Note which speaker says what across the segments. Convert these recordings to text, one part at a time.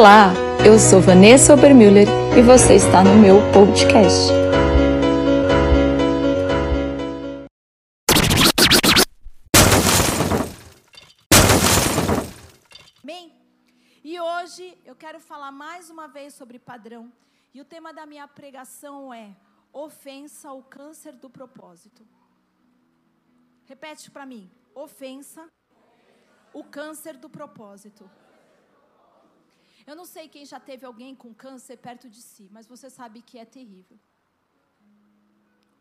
Speaker 1: Olá, eu sou Vanessa Obermüller e você está no meu podcast.
Speaker 2: Amém? E hoje eu quero falar mais uma vez sobre padrão. E o tema da minha pregação é ofensa ao câncer do propósito. Repete para mim: ofensa, o câncer do propósito. Eu não sei quem já teve alguém com câncer perto de si, mas você sabe que é terrível.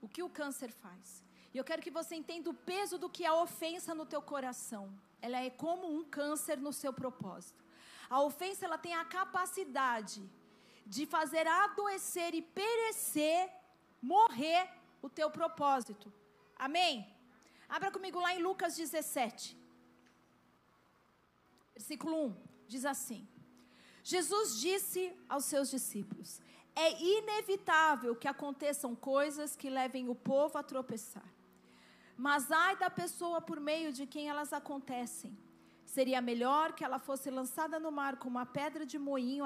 Speaker 2: O que o câncer faz? E eu quero que você entenda o peso do que é a ofensa no teu coração. Ela é como um câncer no seu propósito. A ofensa ela tem a capacidade de fazer adoecer e perecer, morrer o teu propósito. Amém? Abra comigo lá em Lucas 17. Versículo 1 diz assim: Jesus disse aos seus discípulos: É inevitável que aconteçam coisas que levem o povo a tropeçar. Mas ai da pessoa por meio de quem elas acontecem. Seria melhor que ela fosse lançada no mar com uma pedra de moinho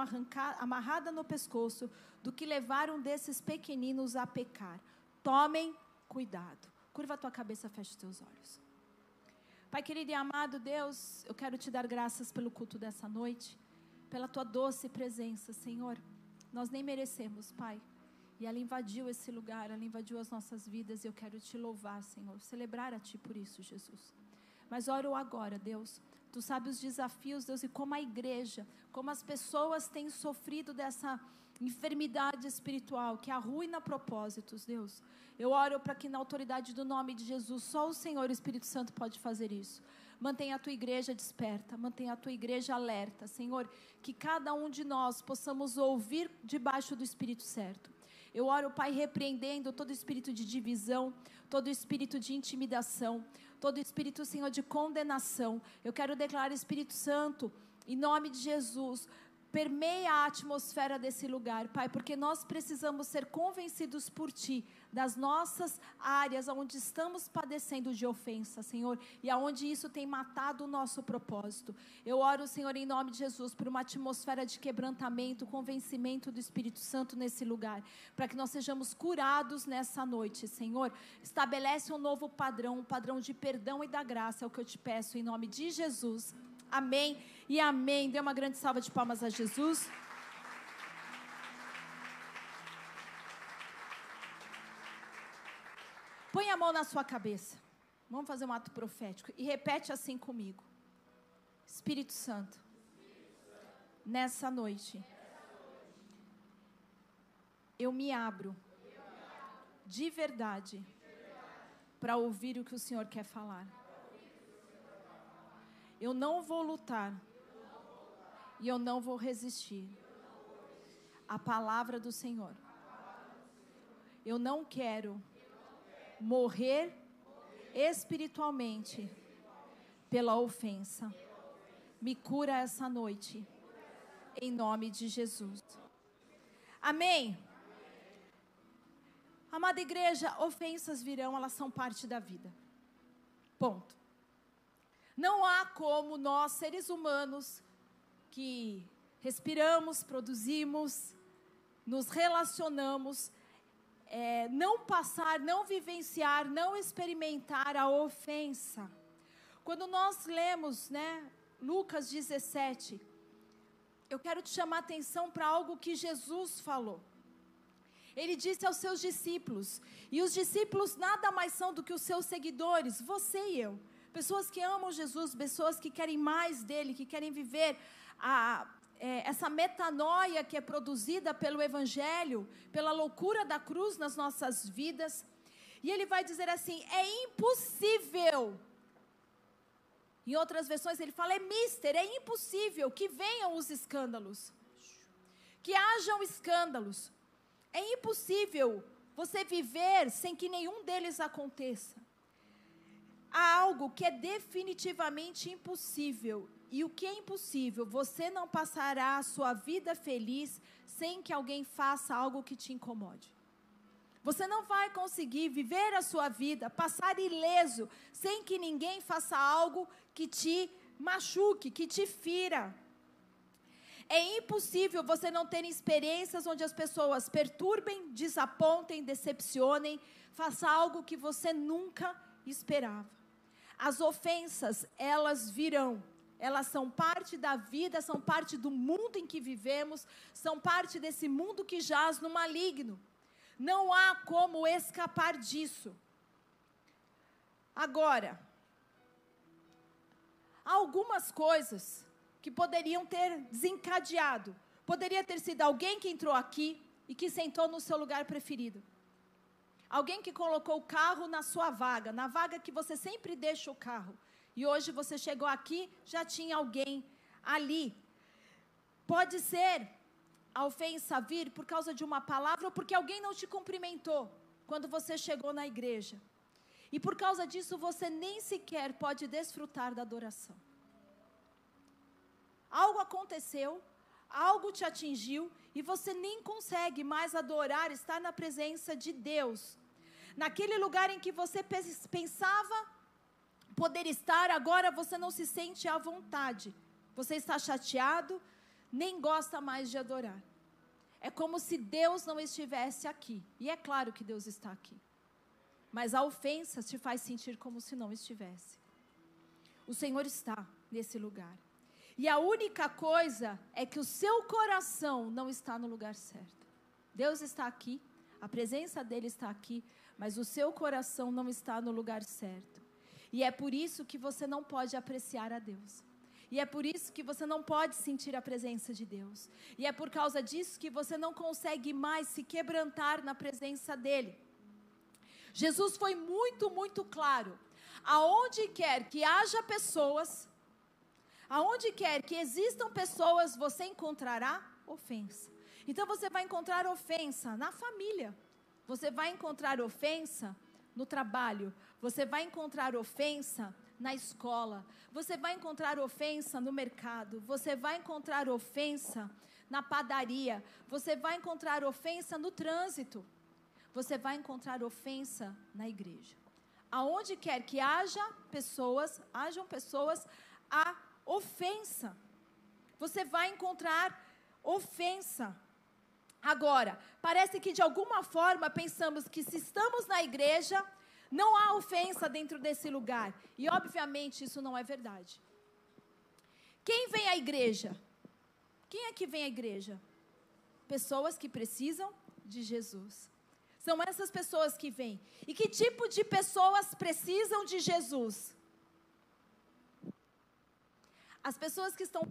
Speaker 2: amarrada no pescoço do que levar um desses pequeninos a pecar. Tomem cuidado. Curva a tua cabeça, feche os teus olhos. Pai querido e amado Deus, eu quero te dar graças pelo culto dessa noite pela tua doce presença, Senhor. Nós nem merecemos, Pai. E ela invadiu esse lugar, ela invadiu as nossas vidas e eu quero te louvar, Senhor, celebrar a Ti por isso, Jesus. Mas oro agora, Deus. Tu sabes os desafios, Deus, e como a igreja, como as pessoas têm sofrido dessa enfermidade espiritual que arruina propósitos, Deus. Eu oro para que na autoridade do nome de Jesus, só o Senhor, o Espírito Santo, pode fazer isso. Mantenha a tua igreja desperta, mantenha a tua igreja alerta, Senhor, que cada um de nós possamos ouvir debaixo do Espírito certo. Eu oro, Pai, repreendendo todo espírito de divisão, todo espírito de intimidação, todo espírito, Senhor, de condenação. Eu quero declarar, Espírito Santo, em nome de Jesus, permeia a atmosfera desse lugar, Pai, porque nós precisamos ser convencidos por Ti das nossas áreas onde estamos padecendo de ofensa, Senhor, e aonde isso tem matado o nosso propósito. Eu oro, Senhor, em nome de Jesus, por uma atmosfera de quebrantamento, convencimento do Espírito Santo nesse lugar, para que nós sejamos curados nessa noite, Senhor. Estabelece um novo padrão, um padrão de perdão e da graça, é o que eu te peço em nome de Jesus. Amém e amém. Dê uma grande salva de palmas a Jesus. Põe a mão na sua cabeça. Vamos fazer um ato profético e repete assim comigo. Espírito Santo, nessa noite, eu me abro de verdade para ouvir o que o Senhor quer falar. Eu não vou lutar. E eu não vou resistir. A palavra do Senhor. Eu não quero morrer espiritualmente pela ofensa. Me cura essa noite. Em nome de Jesus. Amém. Amada igreja, ofensas virão, elas são parte da vida. Ponto. Não há como nós, seres humanos, que respiramos, produzimos, nos relacionamos, é, não passar, não vivenciar, não experimentar a ofensa. Quando nós lemos, né, Lucas 17, eu quero te chamar a atenção para algo que Jesus falou. Ele disse aos seus discípulos, e os discípulos nada mais são do que os seus seguidores, você e eu pessoas que amam Jesus, pessoas que querem mais dele, que querem viver a, é, essa metanoia que é produzida pelo Evangelho, pela loucura da cruz nas nossas vidas. E ele vai dizer assim: é impossível. Em outras versões ele fala: é mister, é impossível que venham os escândalos, que hajam escândalos. É impossível você viver sem que nenhum deles aconteça há algo que é definitivamente impossível. E o que é impossível? Você não passará a sua vida feliz sem que alguém faça algo que te incomode. Você não vai conseguir viver a sua vida, passar ileso, sem que ninguém faça algo que te machuque, que te fira. É impossível você não ter experiências onde as pessoas perturbem, desapontem, decepcionem, faça algo que você nunca esperava. As ofensas, elas virão. Elas são parte da vida, são parte do mundo em que vivemos, são parte desse mundo que jaz no maligno. Não há como escapar disso. Agora, há algumas coisas que poderiam ter desencadeado. Poderia ter sido alguém que entrou aqui e que sentou no seu lugar preferido. Alguém que colocou o carro na sua vaga, na vaga que você sempre deixa o carro. E hoje você chegou aqui, já tinha alguém ali. Pode ser a ofensa vir por causa de uma palavra ou porque alguém não te cumprimentou quando você chegou na igreja. E por causa disso você nem sequer pode desfrutar da adoração. Algo aconteceu, algo te atingiu e você nem consegue mais adorar, estar na presença de Deus. Naquele lugar em que você pensava poder estar, agora você não se sente à vontade. Você está chateado, nem gosta mais de adorar. É como se Deus não estivesse aqui. E é claro que Deus está aqui. Mas a ofensa te faz sentir como se não estivesse. O Senhor está nesse lugar. E a única coisa é que o seu coração não está no lugar certo. Deus está aqui, a presença dele está aqui, mas o seu coração não está no lugar certo. E é por isso que você não pode apreciar a Deus. E é por isso que você não pode sentir a presença de Deus. E é por causa disso que você não consegue mais se quebrantar na presença dEle. Jesus foi muito, muito claro. Aonde quer que haja pessoas, aonde quer que existam pessoas, você encontrará ofensa. Então você vai encontrar ofensa na família. Você vai encontrar ofensa no trabalho. Você vai encontrar ofensa na escola, você vai encontrar ofensa no mercado, você vai encontrar ofensa na padaria, você vai encontrar ofensa no trânsito, você vai encontrar ofensa na igreja. Aonde quer que haja pessoas, hajam pessoas, há ofensa. Você vai encontrar ofensa. Agora, parece que de alguma forma pensamos que se estamos na igreja, não há ofensa dentro desse lugar. E obviamente isso não é verdade. Quem vem à igreja? Quem é que vem à igreja? Pessoas que precisam de Jesus. São essas pessoas que vêm. E que tipo de pessoas precisam de Jesus? As pessoas que estão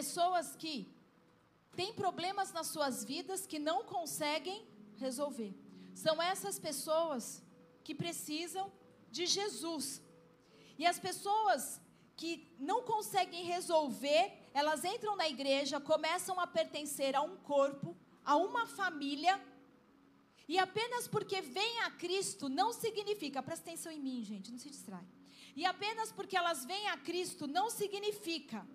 Speaker 2: Pessoas que têm problemas nas suas vidas que não conseguem resolver. São essas pessoas que precisam de Jesus. E as pessoas que não conseguem resolver, elas entram na igreja, começam a pertencer a um corpo, a uma família, e apenas porque vêm a Cristo não significa, presta atenção em mim, gente, não se distrai. E apenas porque elas vêm a Cristo não significa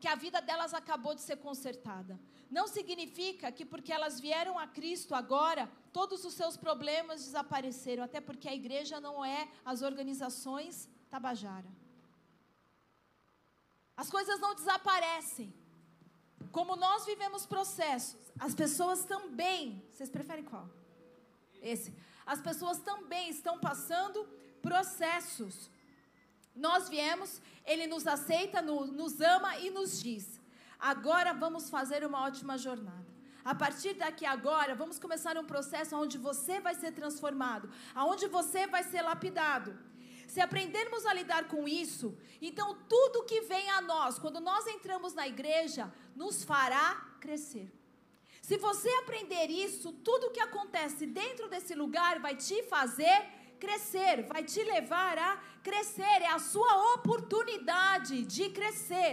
Speaker 2: que a vida delas acabou de ser consertada. Não significa que porque elas vieram a Cristo agora, todos os seus problemas desapareceram, até porque a igreja não é as organizações Tabajara. As coisas não desaparecem. Como nós vivemos processos, as pessoas também, vocês preferem qual? Esse. As pessoas também estão passando processos. Nós viemos, Ele nos aceita, nos ama e nos diz: agora vamos fazer uma ótima jornada. A partir daqui agora, vamos começar um processo onde você vai ser transformado, aonde você vai ser lapidado. Se aprendermos a lidar com isso, então tudo que vem a nós, quando nós entramos na igreja, nos fará crescer. Se você aprender isso, tudo que acontece dentro desse lugar vai te fazer crescer, vai te levar a crescer, é a sua oportunidade de crescer.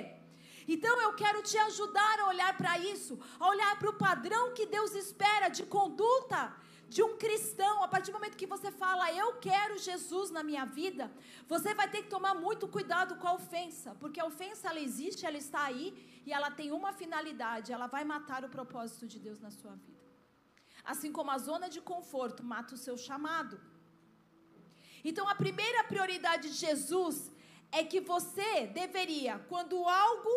Speaker 2: Então eu quero te ajudar a olhar para isso, a olhar para o padrão que Deus espera de conduta de um cristão, a partir do momento que você fala, eu quero Jesus na minha vida, você vai ter que tomar muito cuidado com a ofensa, porque a ofensa ela existe, ela está aí e ela tem uma finalidade, ela vai matar o propósito de Deus na sua vida. Assim como a zona de conforto mata o seu chamado. Então a primeira prioridade de Jesus é que você deveria, quando algo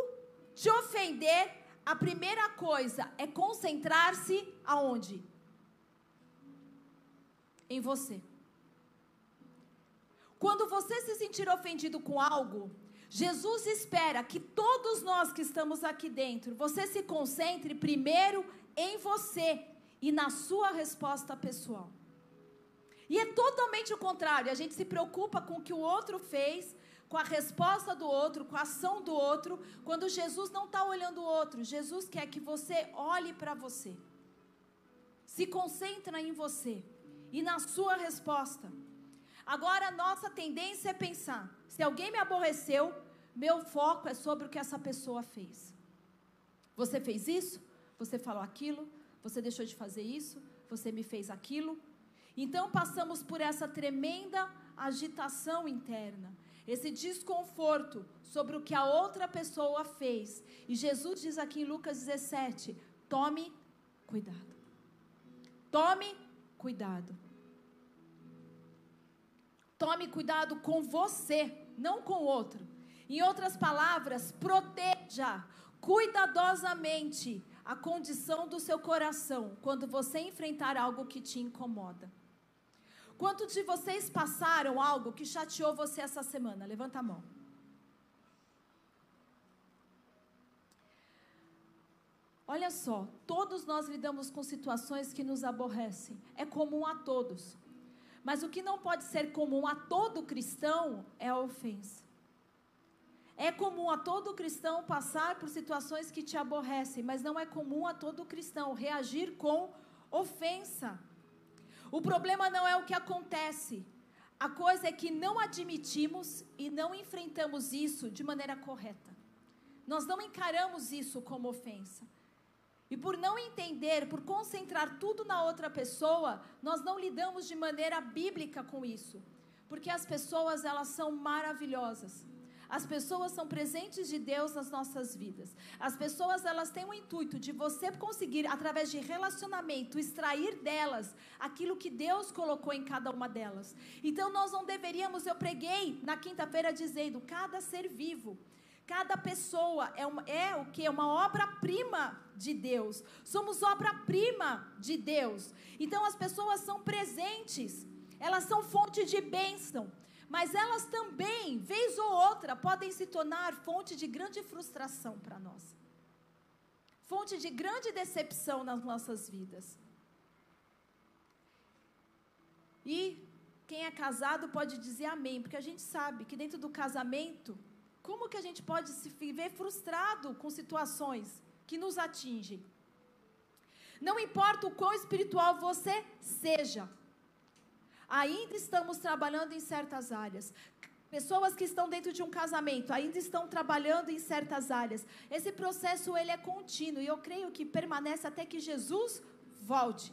Speaker 2: te ofender, a primeira coisa é concentrar-se aonde? em você. Quando você se sentir ofendido com algo, Jesus espera que todos nós que estamos aqui dentro, você se concentre primeiro em você e na sua resposta pessoal. E é totalmente o contrário, a gente se preocupa com o que o outro fez, com a resposta do outro, com a ação do outro, quando Jesus não está olhando o outro, Jesus quer que você olhe para você, se concentre em você e na sua resposta. Agora, nossa tendência é pensar: se alguém me aborreceu, meu foco é sobre o que essa pessoa fez. Você fez isso? Você falou aquilo? Você deixou de fazer isso? Você me fez aquilo? Então passamos por essa tremenda agitação interna, esse desconforto sobre o que a outra pessoa fez. E Jesus diz aqui em Lucas 17: tome cuidado. Tome cuidado. Tome cuidado com você, não com o outro. Em outras palavras, proteja cuidadosamente a condição do seu coração quando você enfrentar algo que te incomoda. Quantos de vocês passaram algo que chateou você essa semana? Levanta a mão. Olha só, todos nós lidamos com situações que nos aborrecem. É comum a todos. Mas o que não pode ser comum a todo cristão é a ofensa. É comum a todo cristão passar por situações que te aborrecem, mas não é comum a todo cristão reagir com ofensa. O problema não é o que acontece. A coisa é que não admitimos e não enfrentamos isso de maneira correta. Nós não encaramos isso como ofensa. E por não entender, por concentrar tudo na outra pessoa, nós não lidamos de maneira bíblica com isso. Porque as pessoas, elas são maravilhosas. As pessoas são presentes de Deus nas nossas vidas. As pessoas, elas têm o intuito de você conseguir, através de relacionamento, extrair delas aquilo que Deus colocou em cada uma delas. Então, nós não deveríamos, eu preguei na quinta-feira dizendo, cada ser vivo Cada pessoa é, uma, é o que? Uma obra-prima de Deus. Somos obra-prima de Deus. Então as pessoas são presentes, elas são fonte de bênção. Mas elas também, vez ou outra, podem se tornar fonte de grande frustração para nós. Fonte de grande decepção nas nossas vidas. E quem é casado pode dizer amém, porque a gente sabe que dentro do casamento como que a gente pode se ver frustrado com situações que nos atingem? Não importa o quão espiritual você seja, ainda estamos trabalhando em certas áreas. Pessoas que estão dentro de um casamento ainda estão trabalhando em certas áreas. Esse processo ele é contínuo e eu creio que permanece até que Jesus volte.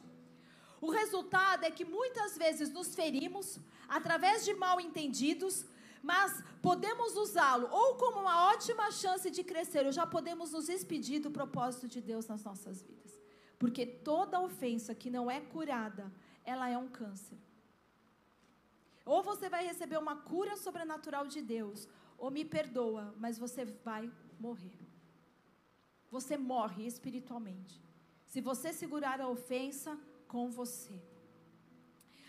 Speaker 2: O resultado é que muitas vezes nos ferimos através de mal entendidos, mas podemos usá-lo ou como uma ótima chance de crescer, ou já podemos nos despedir do propósito de Deus nas nossas vidas. Porque toda ofensa que não é curada, ela é um câncer. Ou você vai receber uma cura sobrenatural de Deus, ou me perdoa, mas você vai morrer. Você morre espiritualmente. Se você segurar a ofensa com você.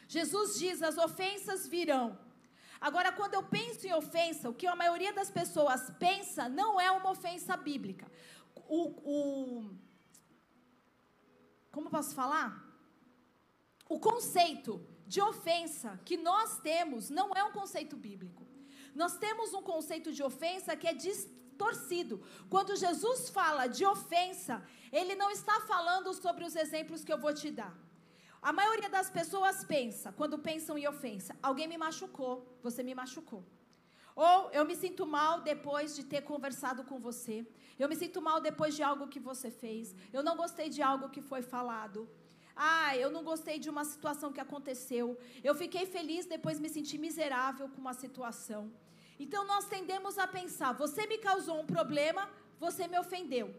Speaker 2: Jesus diz: as ofensas virão, Agora, quando eu penso em ofensa, o que a maioria das pessoas pensa não é uma ofensa bíblica. O, o como posso falar? O conceito de ofensa que nós temos não é um conceito bíblico. Nós temos um conceito de ofensa que é torcido. Quando Jesus fala de ofensa, ele não está falando sobre os exemplos que eu vou te dar. A maioria das pessoas pensa, quando pensam em ofensa, alguém me machucou, você me machucou. Ou eu me sinto mal depois de ter conversado com você. Eu me sinto mal depois de algo que você fez. Eu não gostei de algo que foi falado. Ah, eu não gostei de uma situação que aconteceu. Eu fiquei feliz, depois me senti miserável com uma situação. Então nós tendemos a pensar: você me causou um problema, você me ofendeu.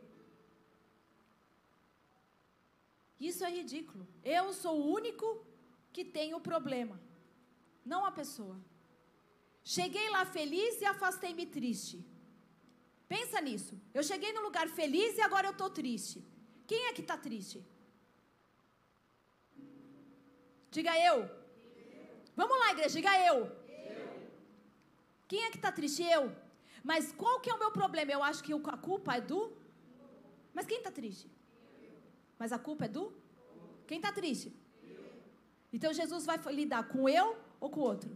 Speaker 2: Isso é ridículo. Eu sou o único que tem o problema, não a pessoa. Cheguei lá feliz e afastei-me triste. Pensa nisso. Eu cheguei no lugar feliz e agora eu estou triste. Quem é que está triste? Diga eu. Vamos lá, igreja, diga eu. Quem é que está triste? Eu. Mas qual que é o meu problema? Eu acho que a culpa é do. Mas quem está triste? Mas a culpa é do? Quem está triste? Então Jesus vai lidar com eu ou com o outro?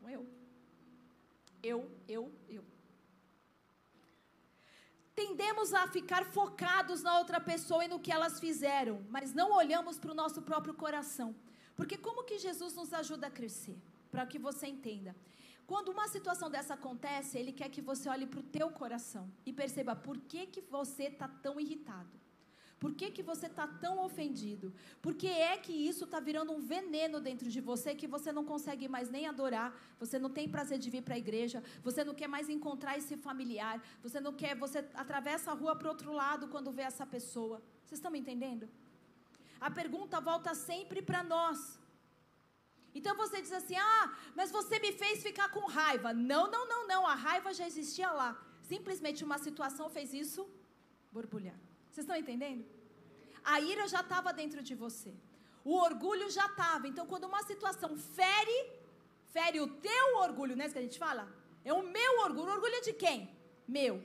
Speaker 2: Com eu. Eu, eu, eu. Tendemos a ficar focados na outra pessoa e no que elas fizeram, mas não olhamos para o nosso próprio coração. Porque como que Jesus nos ajuda a crescer? Para que você entenda. Quando uma situação dessa acontece, ele quer que você olhe para o teu coração e perceba por que, que você está tão irritado. Por que, que você está tão ofendido? Por que é que isso está virando um veneno dentro de você que você não consegue mais nem adorar, você não tem prazer de vir para a igreja, você não quer mais encontrar esse familiar, você não quer, você atravessa a rua para o outro lado quando vê essa pessoa. Vocês estão me entendendo? A pergunta volta sempre para nós. Então você diz assim: ah, mas você me fez ficar com raiva. Não, não, não, não. A raiva já existia lá. Simplesmente uma situação fez isso borbulhar. Vocês estão entendendo? A ira já estava dentro de você. O orgulho já estava. Então, quando uma situação fere, fere o teu orgulho, não é isso que a gente fala? É o meu orgulho. O orgulho é de quem? Meu.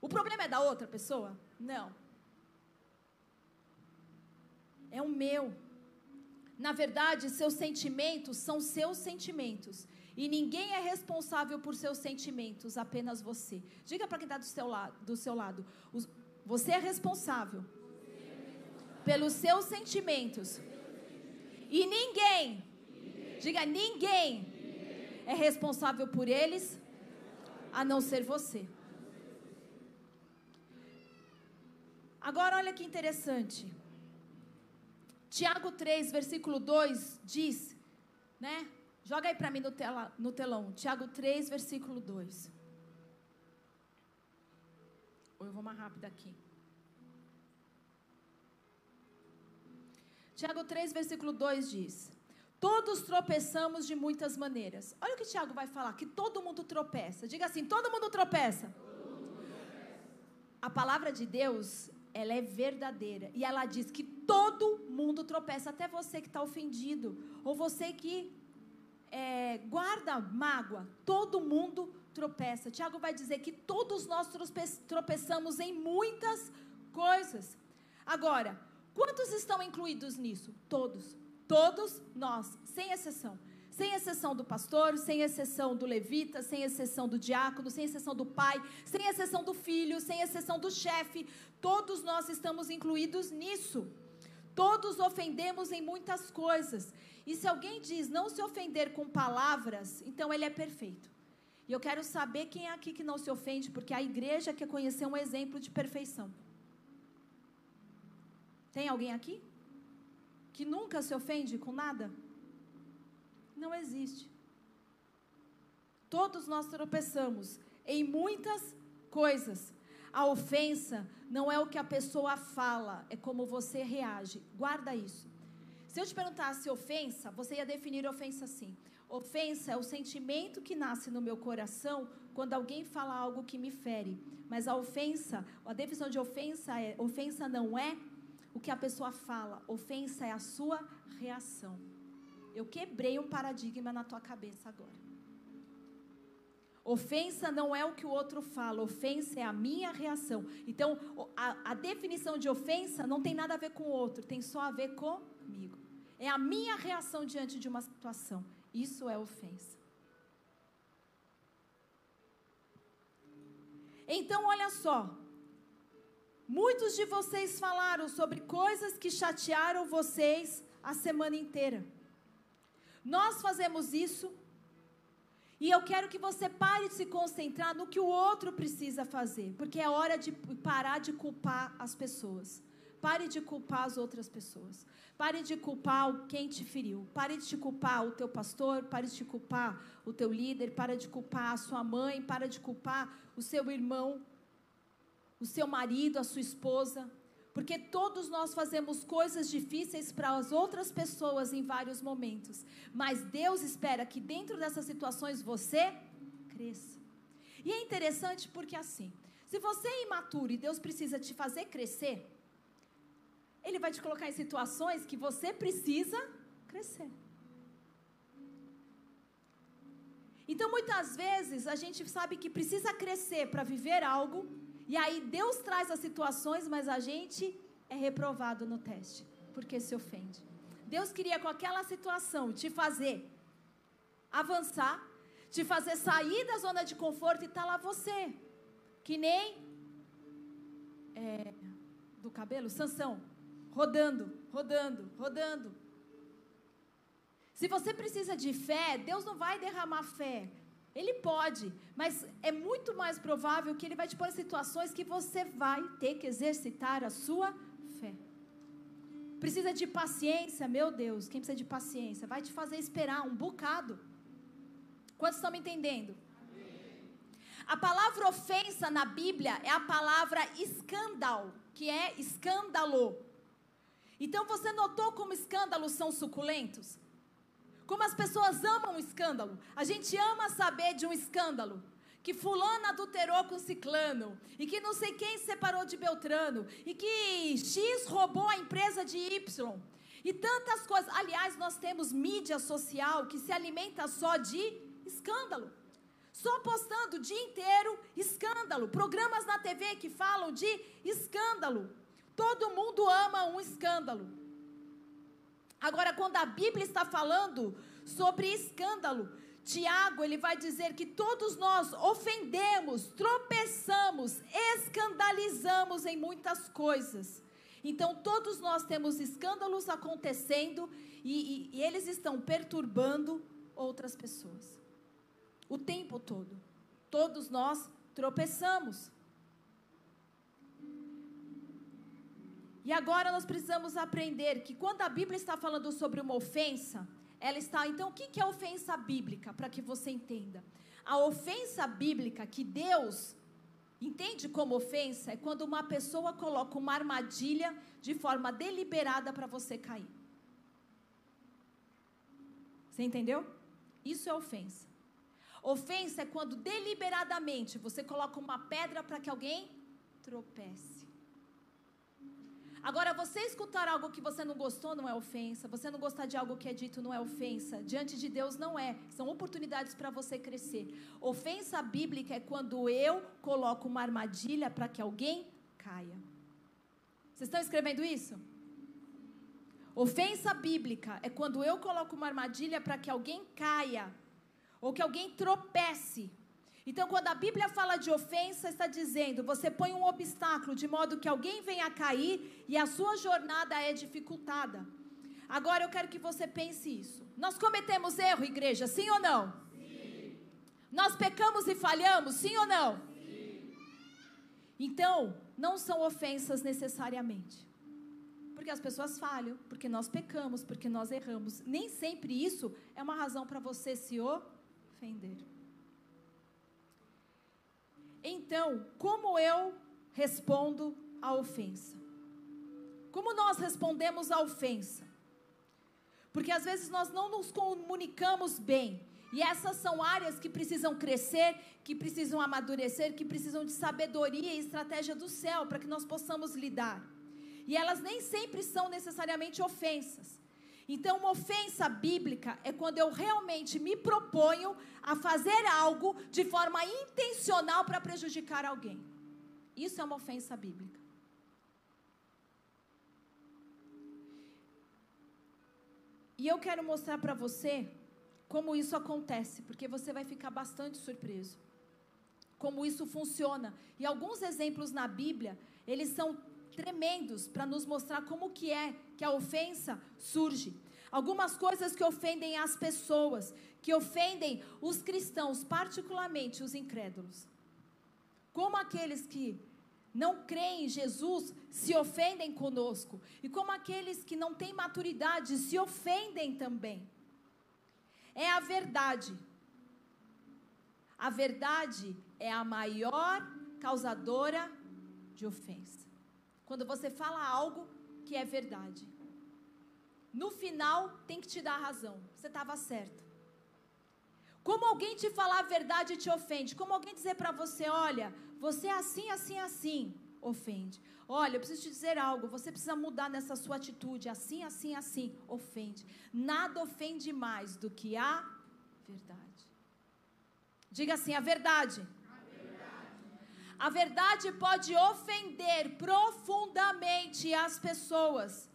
Speaker 2: O problema é da outra pessoa? Não. É o meu. Na verdade, seus sentimentos são seus sentimentos. E ninguém é responsável por seus sentimentos, apenas você. Diga para quem está do seu lado. Do seu lado os, você é responsável pelos seus sentimentos. E ninguém, diga ninguém, é responsável por eles a não ser você. Agora olha que interessante. Tiago 3, versículo 2 diz, né? Joga aí para mim no, tela, no telão. Tiago 3, versículo 2. Ou eu vou mais rápido aqui. Tiago 3, versículo 2 diz: Todos tropeçamos de muitas maneiras. Olha o que Tiago vai falar: que todo mundo tropeça. Diga assim: todo mundo tropeça. Todo mundo tropeça. A palavra de Deus, ela é verdadeira. E ela diz que todo mundo tropeça, até você que está ofendido, ou você que é, guarda mágoa. Todo mundo tropeça tropeça. Tiago vai dizer que todos nós tropeçamos em muitas coisas. Agora, quantos estão incluídos nisso? Todos. Todos nós, sem exceção. Sem exceção do pastor, sem exceção do levita, sem exceção do diácono, sem exceção do pai, sem exceção do filho, sem exceção do chefe. Todos nós estamos incluídos nisso. Todos ofendemos em muitas coisas. E se alguém diz não se ofender com palavras, então ele é perfeito. E eu quero saber quem é aqui que não se ofende, porque a igreja quer conhecer um exemplo de perfeição. Tem alguém aqui? Que nunca se ofende com nada? Não existe. Todos nós tropeçamos em muitas coisas. A ofensa não é o que a pessoa fala, é como você reage. Guarda isso. Se eu te perguntasse ofensa, você ia definir ofensa assim. Ofensa é o sentimento que nasce no meu coração quando alguém fala algo que me fere. Mas a ofensa, a definição de ofensa é: ofensa não é o que a pessoa fala, ofensa é a sua reação. Eu quebrei um paradigma na tua cabeça agora. Ofensa não é o que o outro fala, ofensa é a minha reação. Então, a, a definição de ofensa não tem nada a ver com o outro, tem só a ver comigo. É a minha reação diante de uma situação. Isso é ofensa. Então, olha só. Muitos de vocês falaram sobre coisas que chatearam vocês a semana inteira. Nós fazemos isso e eu quero que você pare de se concentrar no que o outro precisa fazer, porque é hora de parar de culpar as pessoas. Pare de culpar as outras pessoas. Pare de culpar quem te feriu. Pare de culpar o teu pastor, pare de culpar o teu líder, pare de culpar a sua mãe, pare de culpar o seu irmão, o seu marido, a sua esposa. Porque todos nós fazemos coisas difíceis para as outras pessoas em vários momentos. Mas Deus espera que dentro dessas situações você cresça. E é interessante porque assim, se você é imaturo e Deus precisa te fazer crescer, Ele vai te colocar em situações que você precisa crescer. Então, muitas vezes, a gente sabe que precisa crescer para viver algo, e aí Deus traz as situações, mas a gente é reprovado no teste, porque se ofende. Deus queria com aquela situação te fazer avançar, te fazer sair da zona de conforto e tá lá você, que nem é, do cabelo, Sansão, rodando, rodando, rodando. Se você precisa de fé, Deus não vai derramar fé. Ele pode, mas é muito mais provável que ele vai te pôr em situações que você vai ter que exercitar a sua fé. Precisa de paciência, meu Deus, quem precisa de paciência? Vai te fazer esperar um bocado. Quantos estão me entendendo? A palavra ofensa na Bíblia é a palavra escândalo, que é escândalo. Então você notou como escândalos são suculentos? Como as pessoas amam o escândalo. A gente ama saber de um escândalo. Que fulano adulterou com ciclano. E que não sei quem separou de Beltrano. E que X roubou a empresa de Y. E tantas coisas. Aliás, nós temos mídia social que se alimenta só de escândalo. Só postando o dia inteiro escândalo. Programas na TV que falam de escândalo. Todo mundo ama um escândalo. Agora, quando a Bíblia está falando sobre escândalo, Tiago, ele vai dizer que todos nós ofendemos, tropeçamos, escandalizamos em muitas coisas. Então, todos nós temos escândalos acontecendo e, e, e eles estão perturbando outras pessoas. O tempo todo. Todos nós tropeçamos. E agora nós precisamos aprender que quando a Bíblia está falando sobre uma ofensa, ela está. Então, o que é ofensa bíblica? Para que você entenda. A ofensa bíblica que Deus entende como ofensa é quando uma pessoa coloca uma armadilha de forma deliberada para você cair. Você entendeu? Isso é ofensa. Ofensa é quando deliberadamente você coloca uma pedra para que alguém tropece. Agora, você escutar algo que você não gostou não é ofensa. Você não gostar de algo que é dito não é ofensa. Diante de Deus não é. São oportunidades para você crescer. Ofensa bíblica é quando eu coloco uma armadilha para que alguém caia. Vocês estão escrevendo isso? Ofensa bíblica é quando eu coloco uma armadilha para que alguém caia ou que alguém tropece. Então, quando a Bíblia fala de ofensa, está dizendo: você põe um obstáculo de modo que alguém venha cair e a sua jornada é dificultada. Agora eu quero que você pense isso. Nós cometemos erro, igreja, sim ou não? Sim. Nós pecamos e falhamos, sim ou não? Sim. Então, não são ofensas necessariamente. Porque as pessoas falham, porque nós pecamos, porque nós erramos. Nem sempre isso é uma razão para você se ofender. Então, como eu respondo à ofensa? Como nós respondemos à ofensa? Porque às vezes nós não nos comunicamos bem. E essas são áreas que precisam crescer, que precisam amadurecer, que precisam de sabedoria e estratégia do céu para que nós possamos lidar. E elas nem sempre são necessariamente ofensas. Então, uma ofensa bíblica é quando eu realmente me proponho a fazer algo de forma intencional para prejudicar alguém. Isso é uma ofensa bíblica. E eu quero mostrar para você como isso acontece, porque você vai ficar bastante surpreso. como isso funciona. E alguns exemplos na Bíblia, eles são tremendos para nos mostrar como que é que a ofensa surge. Algumas coisas que ofendem as pessoas, que ofendem os cristãos, particularmente os incrédulos. Como aqueles que não creem em Jesus se ofendem conosco, e como aqueles que não têm maturidade se ofendem também. É a verdade. A verdade é a maior causadora de ofensa. Quando você fala algo que é verdade. No final, tem que te dar razão. Você estava certo. Como alguém te falar a verdade te ofende. Como alguém dizer para você, olha, você é assim, assim, assim, ofende. Olha, eu preciso te dizer algo, você precisa mudar nessa sua atitude, assim, assim, assim, ofende. Nada ofende mais do que a verdade. Diga assim, a verdade. A verdade pode ofender profundamente as pessoas,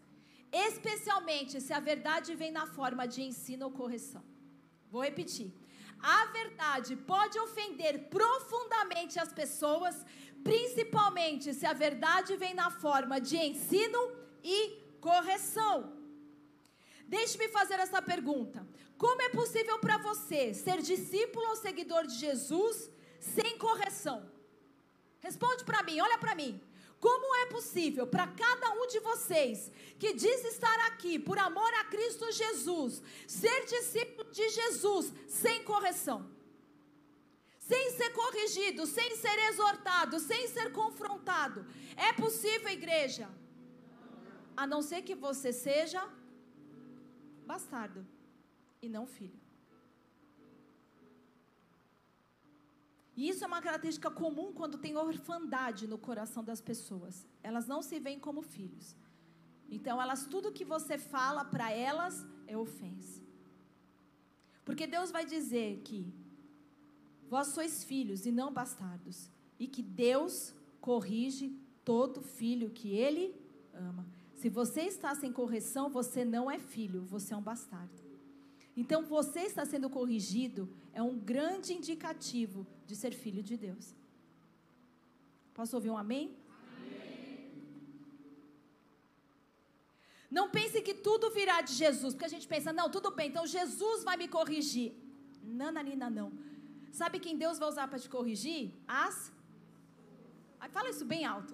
Speaker 2: especialmente se a verdade vem na forma de ensino ou correção. Vou repetir. A verdade pode ofender profundamente as pessoas, principalmente se a verdade vem na forma de ensino e correção. Deixe-me fazer essa pergunta: Como é possível para você ser discípulo ou seguidor de Jesus sem correção? Responde para mim, olha para mim. Como é possível para cada um de vocês que diz estar aqui por amor a Cristo Jesus, ser discípulo de Jesus sem correção? Sem ser corrigido, sem ser exortado, sem ser confrontado. É possível, igreja? A não ser que você seja bastardo e não filho. E isso é uma característica comum quando tem orfandade no coração das pessoas. Elas não se veem como filhos. Então, elas tudo que você fala para elas é ofensa. Porque Deus vai dizer que vós sois filhos e não bastardos, e que Deus corrige todo filho que ele ama. Se você está sem correção, você não é filho, você é um bastardo. Então, você está sendo corrigido é um grande indicativo de ser filho de Deus. Posso ouvir um amém? amém? Não pense que tudo virá de Jesus, porque a gente pensa, não, tudo bem, então Jesus vai me corrigir. Nananina, não. Sabe quem Deus vai usar para te corrigir? As. Fala isso bem alto.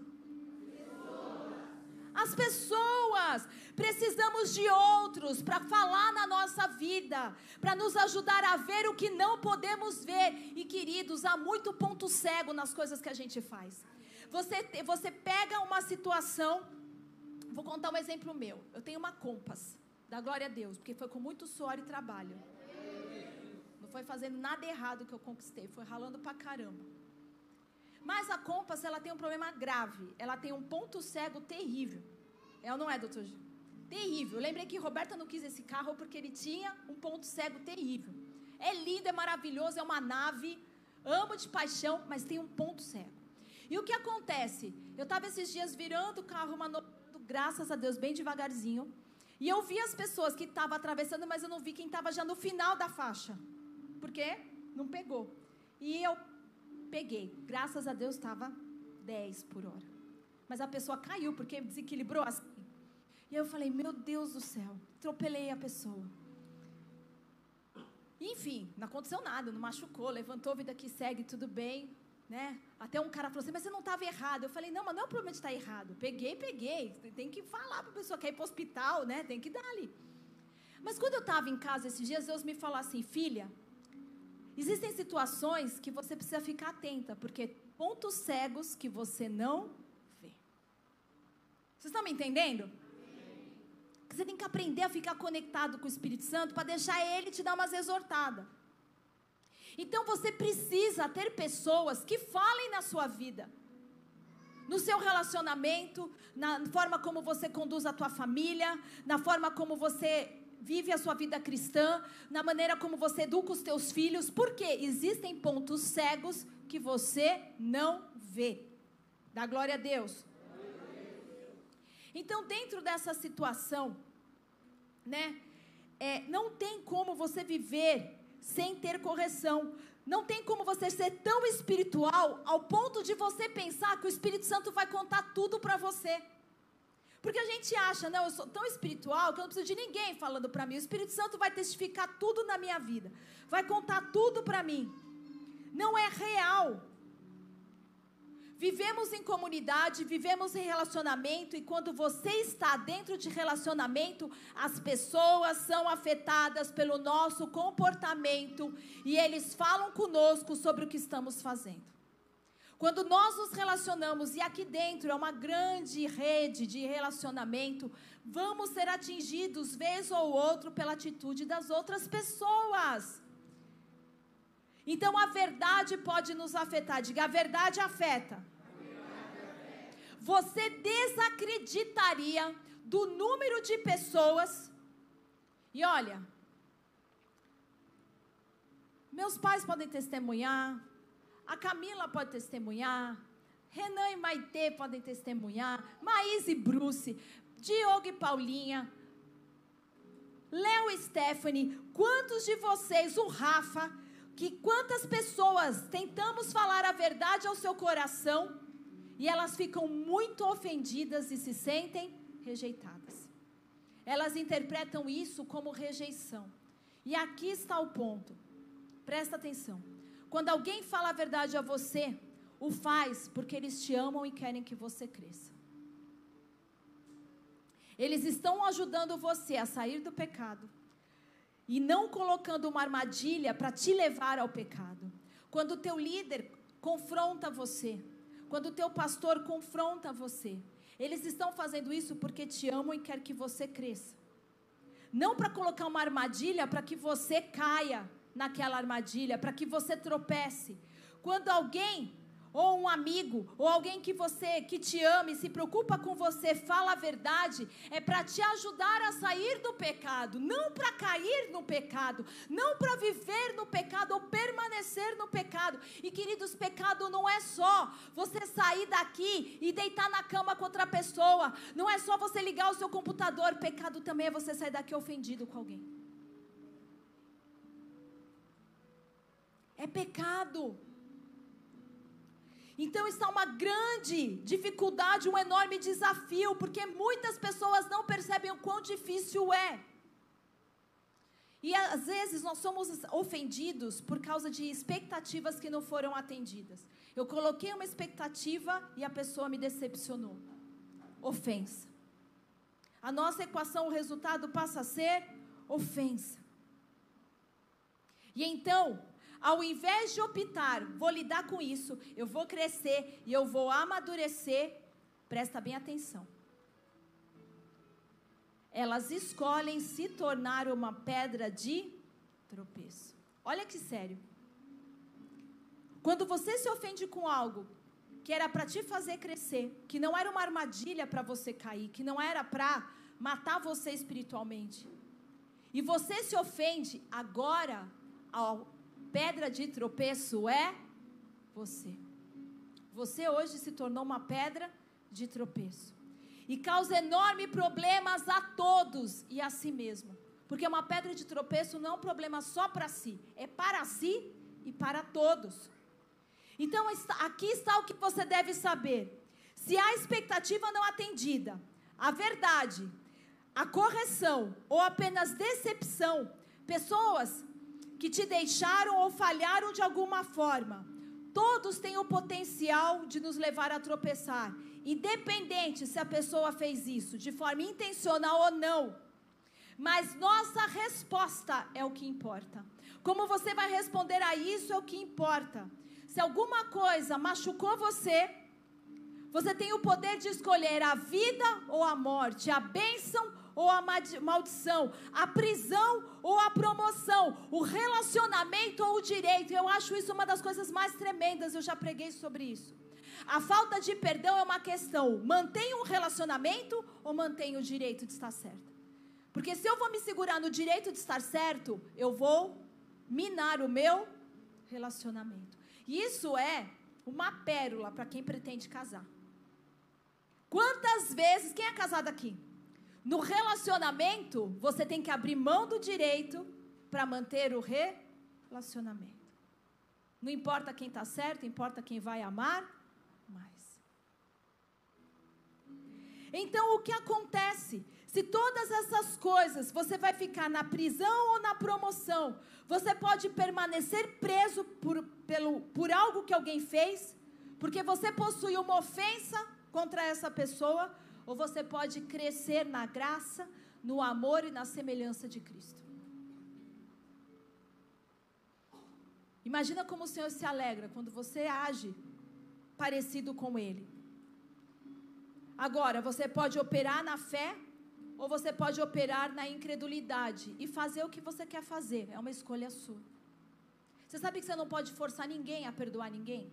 Speaker 2: As pessoas. Precisamos de outros para falar na nossa vida, para nos ajudar a ver o que não podemos ver. E queridos, há muito ponto cego nas coisas que a gente faz. Você, você pega uma situação. Vou contar um exemplo meu. Eu tenho uma Compass, da glória a Deus, porque foi com muito suor e trabalho. Não foi fazendo nada errado que eu conquistei, foi ralando pra caramba. Mas a Compass, ela tem um problema grave. Ela tem um ponto cego terrível. É ou não é, doutor? Terrível. Eu lembrei que Roberta não quis esse carro porque ele tinha um ponto cego terrível. É lindo, é maravilhoso, é uma nave. Amo de paixão, mas tem um ponto cego. E o que acontece? Eu estava esses dias virando o carro, manobrando, graças a Deus, bem devagarzinho. E eu vi as pessoas que estavam atravessando, mas eu não vi quem estava já no final da faixa. Por quê? Não pegou. E eu peguei. Graças a Deus estava 10 por hora. Mas a pessoa caiu porque desequilibrou assim. E eu falei, meu Deus do céu, atropelei a pessoa. Enfim, não aconteceu nada, não machucou, levantou, vida que segue, tudo bem, né? Até um cara falou assim, mas você não estava errado. Eu falei, não, mas não é o problema de estar errado. Peguei, peguei. Tem que falar para a pessoa que ir para o hospital, né? Tem que dar ali. Mas quando eu estava em casa esses dias, Deus me falou assim, filha, Existem situações que você precisa ficar atenta, porque pontos cegos que você não vê. Vocês estão me entendendo? Você tem que aprender a ficar conectado com o Espírito Santo para deixar ele te dar umas exortadas. Então você precisa ter pessoas que falem na sua vida. No seu relacionamento, na forma como você conduz a tua família, na forma como você vive a sua vida cristã, na maneira como você educa os teus filhos, porque existem pontos cegos que você não vê. Dá glória a Deus. Então, dentro dessa situação, né, é, não tem como você viver sem ter correção. Não tem como você ser tão espiritual ao ponto de você pensar que o Espírito Santo vai contar tudo para você. Porque a gente acha, não, eu sou tão espiritual que eu não preciso de ninguém falando para mim. O Espírito Santo vai testificar tudo na minha vida, vai contar tudo para mim. Não é real. Vivemos em comunidade, vivemos em relacionamento, e quando você está dentro de relacionamento, as pessoas são afetadas pelo nosso comportamento e eles falam conosco sobre o que estamos fazendo. Quando nós nos relacionamos, e aqui dentro é uma grande rede de relacionamento, vamos ser atingidos, vez ou outro, pela atitude das outras pessoas. Então a verdade pode nos afetar. Diga, a verdade afeta. Você desacreditaria do número de pessoas. E olha, meus pais podem testemunhar, a Camila pode testemunhar, Renan e Maitê podem testemunhar, Maís e Bruce, Diogo e Paulinha, Léo e Stephanie, quantos de vocês, o Rafa, que quantas pessoas tentamos falar a verdade ao seu coração e elas ficam muito ofendidas e se sentem rejeitadas. Elas interpretam isso como rejeição. E aqui está o ponto. Presta atenção. Quando alguém fala a verdade a você, o faz porque eles te amam e querem que você cresça. Eles estão ajudando você a sair do pecado e não colocando uma armadilha para te levar ao pecado. Quando o teu líder confronta você, quando o teu pastor confronta você, eles estão fazendo isso porque te amam e quer que você cresça. Não para colocar uma armadilha para que você caia naquela armadilha, para que você tropece. Quando alguém ou um amigo, ou alguém que você que te ama e se preocupa com você, fala a verdade, é para te ajudar a sair do pecado, não para cair no pecado, não para viver no pecado ou permanecer no pecado. E queridos, pecado não é só você sair daqui e deitar na cama com outra pessoa, não é só você ligar o seu computador, pecado também é você sair daqui ofendido com alguém. É pecado. Então está uma grande dificuldade, um enorme desafio, porque muitas pessoas não percebem o quão difícil é. E às vezes nós somos ofendidos por causa de expectativas que não foram atendidas. Eu coloquei uma expectativa e a pessoa me decepcionou. Ofensa. A nossa equação, o resultado passa a ser ofensa. E então, ao invés de optar, vou lidar com isso, eu vou crescer e eu vou amadurecer, presta bem atenção. Elas escolhem se tornar uma pedra de tropeço. Olha que sério. Quando você se ofende com algo que era para te fazer crescer, que não era uma armadilha para você cair, que não era para matar você espiritualmente, e você se ofende agora ao pedra de tropeço é você. Você hoje se tornou uma pedra de tropeço. E causa enormes problemas a todos e a si mesmo. Porque uma pedra de tropeço não é um problema só para si, é para si e para todos. Então, aqui está o que você deve saber. Se a expectativa não atendida, a verdade, a correção ou apenas decepção, pessoas que te deixaram ou falharam de alguma forma. Todos têm o potencial de nos levar a tropeçar, independente se a pessoa fez isso de forma intencional ou não. Mas nossa resposta é o que importa. Como você vai responder a isso é o que importa. Se alguma coisa machucou você, você tem o poder de escolher a vida ou a morte, a bênção ou a maldição, a prisão ou a promoção, o relacionamento ou o direito. Eu acho isso uma das coisas mais tremendas, eu já preguei sobre isso. A falta de perdão é uma questão: mantenho um relacionamento ou mantenho o direito de estar certo? Porque se eu vou me segurar no direito de estar certo, eu vou minar o meu relacionamento. E isso é uma pérola para quem pretende casar. Quantas vezes, quem é casado aqui? No relacionamento, você tem que abrir mão do direito para manter o relacionamento. Não importa quem está certo, importa quem vai amar mais. Então, o que acontece? Se todas essas coisas você vai ficar na prisão ou na promoção, você pode permanecer preso por, pelo, por algo que alguém fez, porque você possui uma ofensa contra essa pessoa, ou você pode crescer na graça, no amor e na semelhança de Cristo. Imagina como o Senhor se alegra quando você age parecido com Ele. Agora, você pode operar na fé ou você pode operar na incredulidade e fazer o que você quer fazer. É uma escolha sua. Você sabe que você não pode forçar ninguém a perdoar ninguém?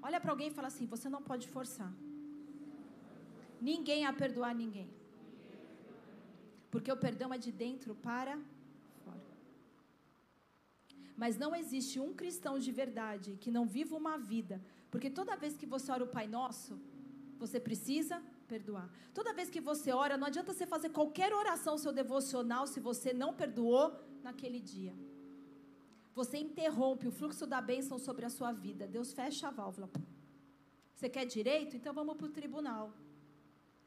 Speaker 2: Olha para alguém e fala assim: você não pode forçar ninguém a perdoar ninguém. Porque o perdão é de dentro para mas não existe um cristão de verdade que não viva uma vida, porque toda vez que você ora o Pai Nosso, você precisa perdoar. Toda vez que você ora, não adianta você fazer qualquer oração, seu devocional, se você não perdoou naquele dia. Você interrompe o fluxo da bênção sobre a sua vida. Deus fecha a válvula. Você quer direito? Então vamos para o tribunal.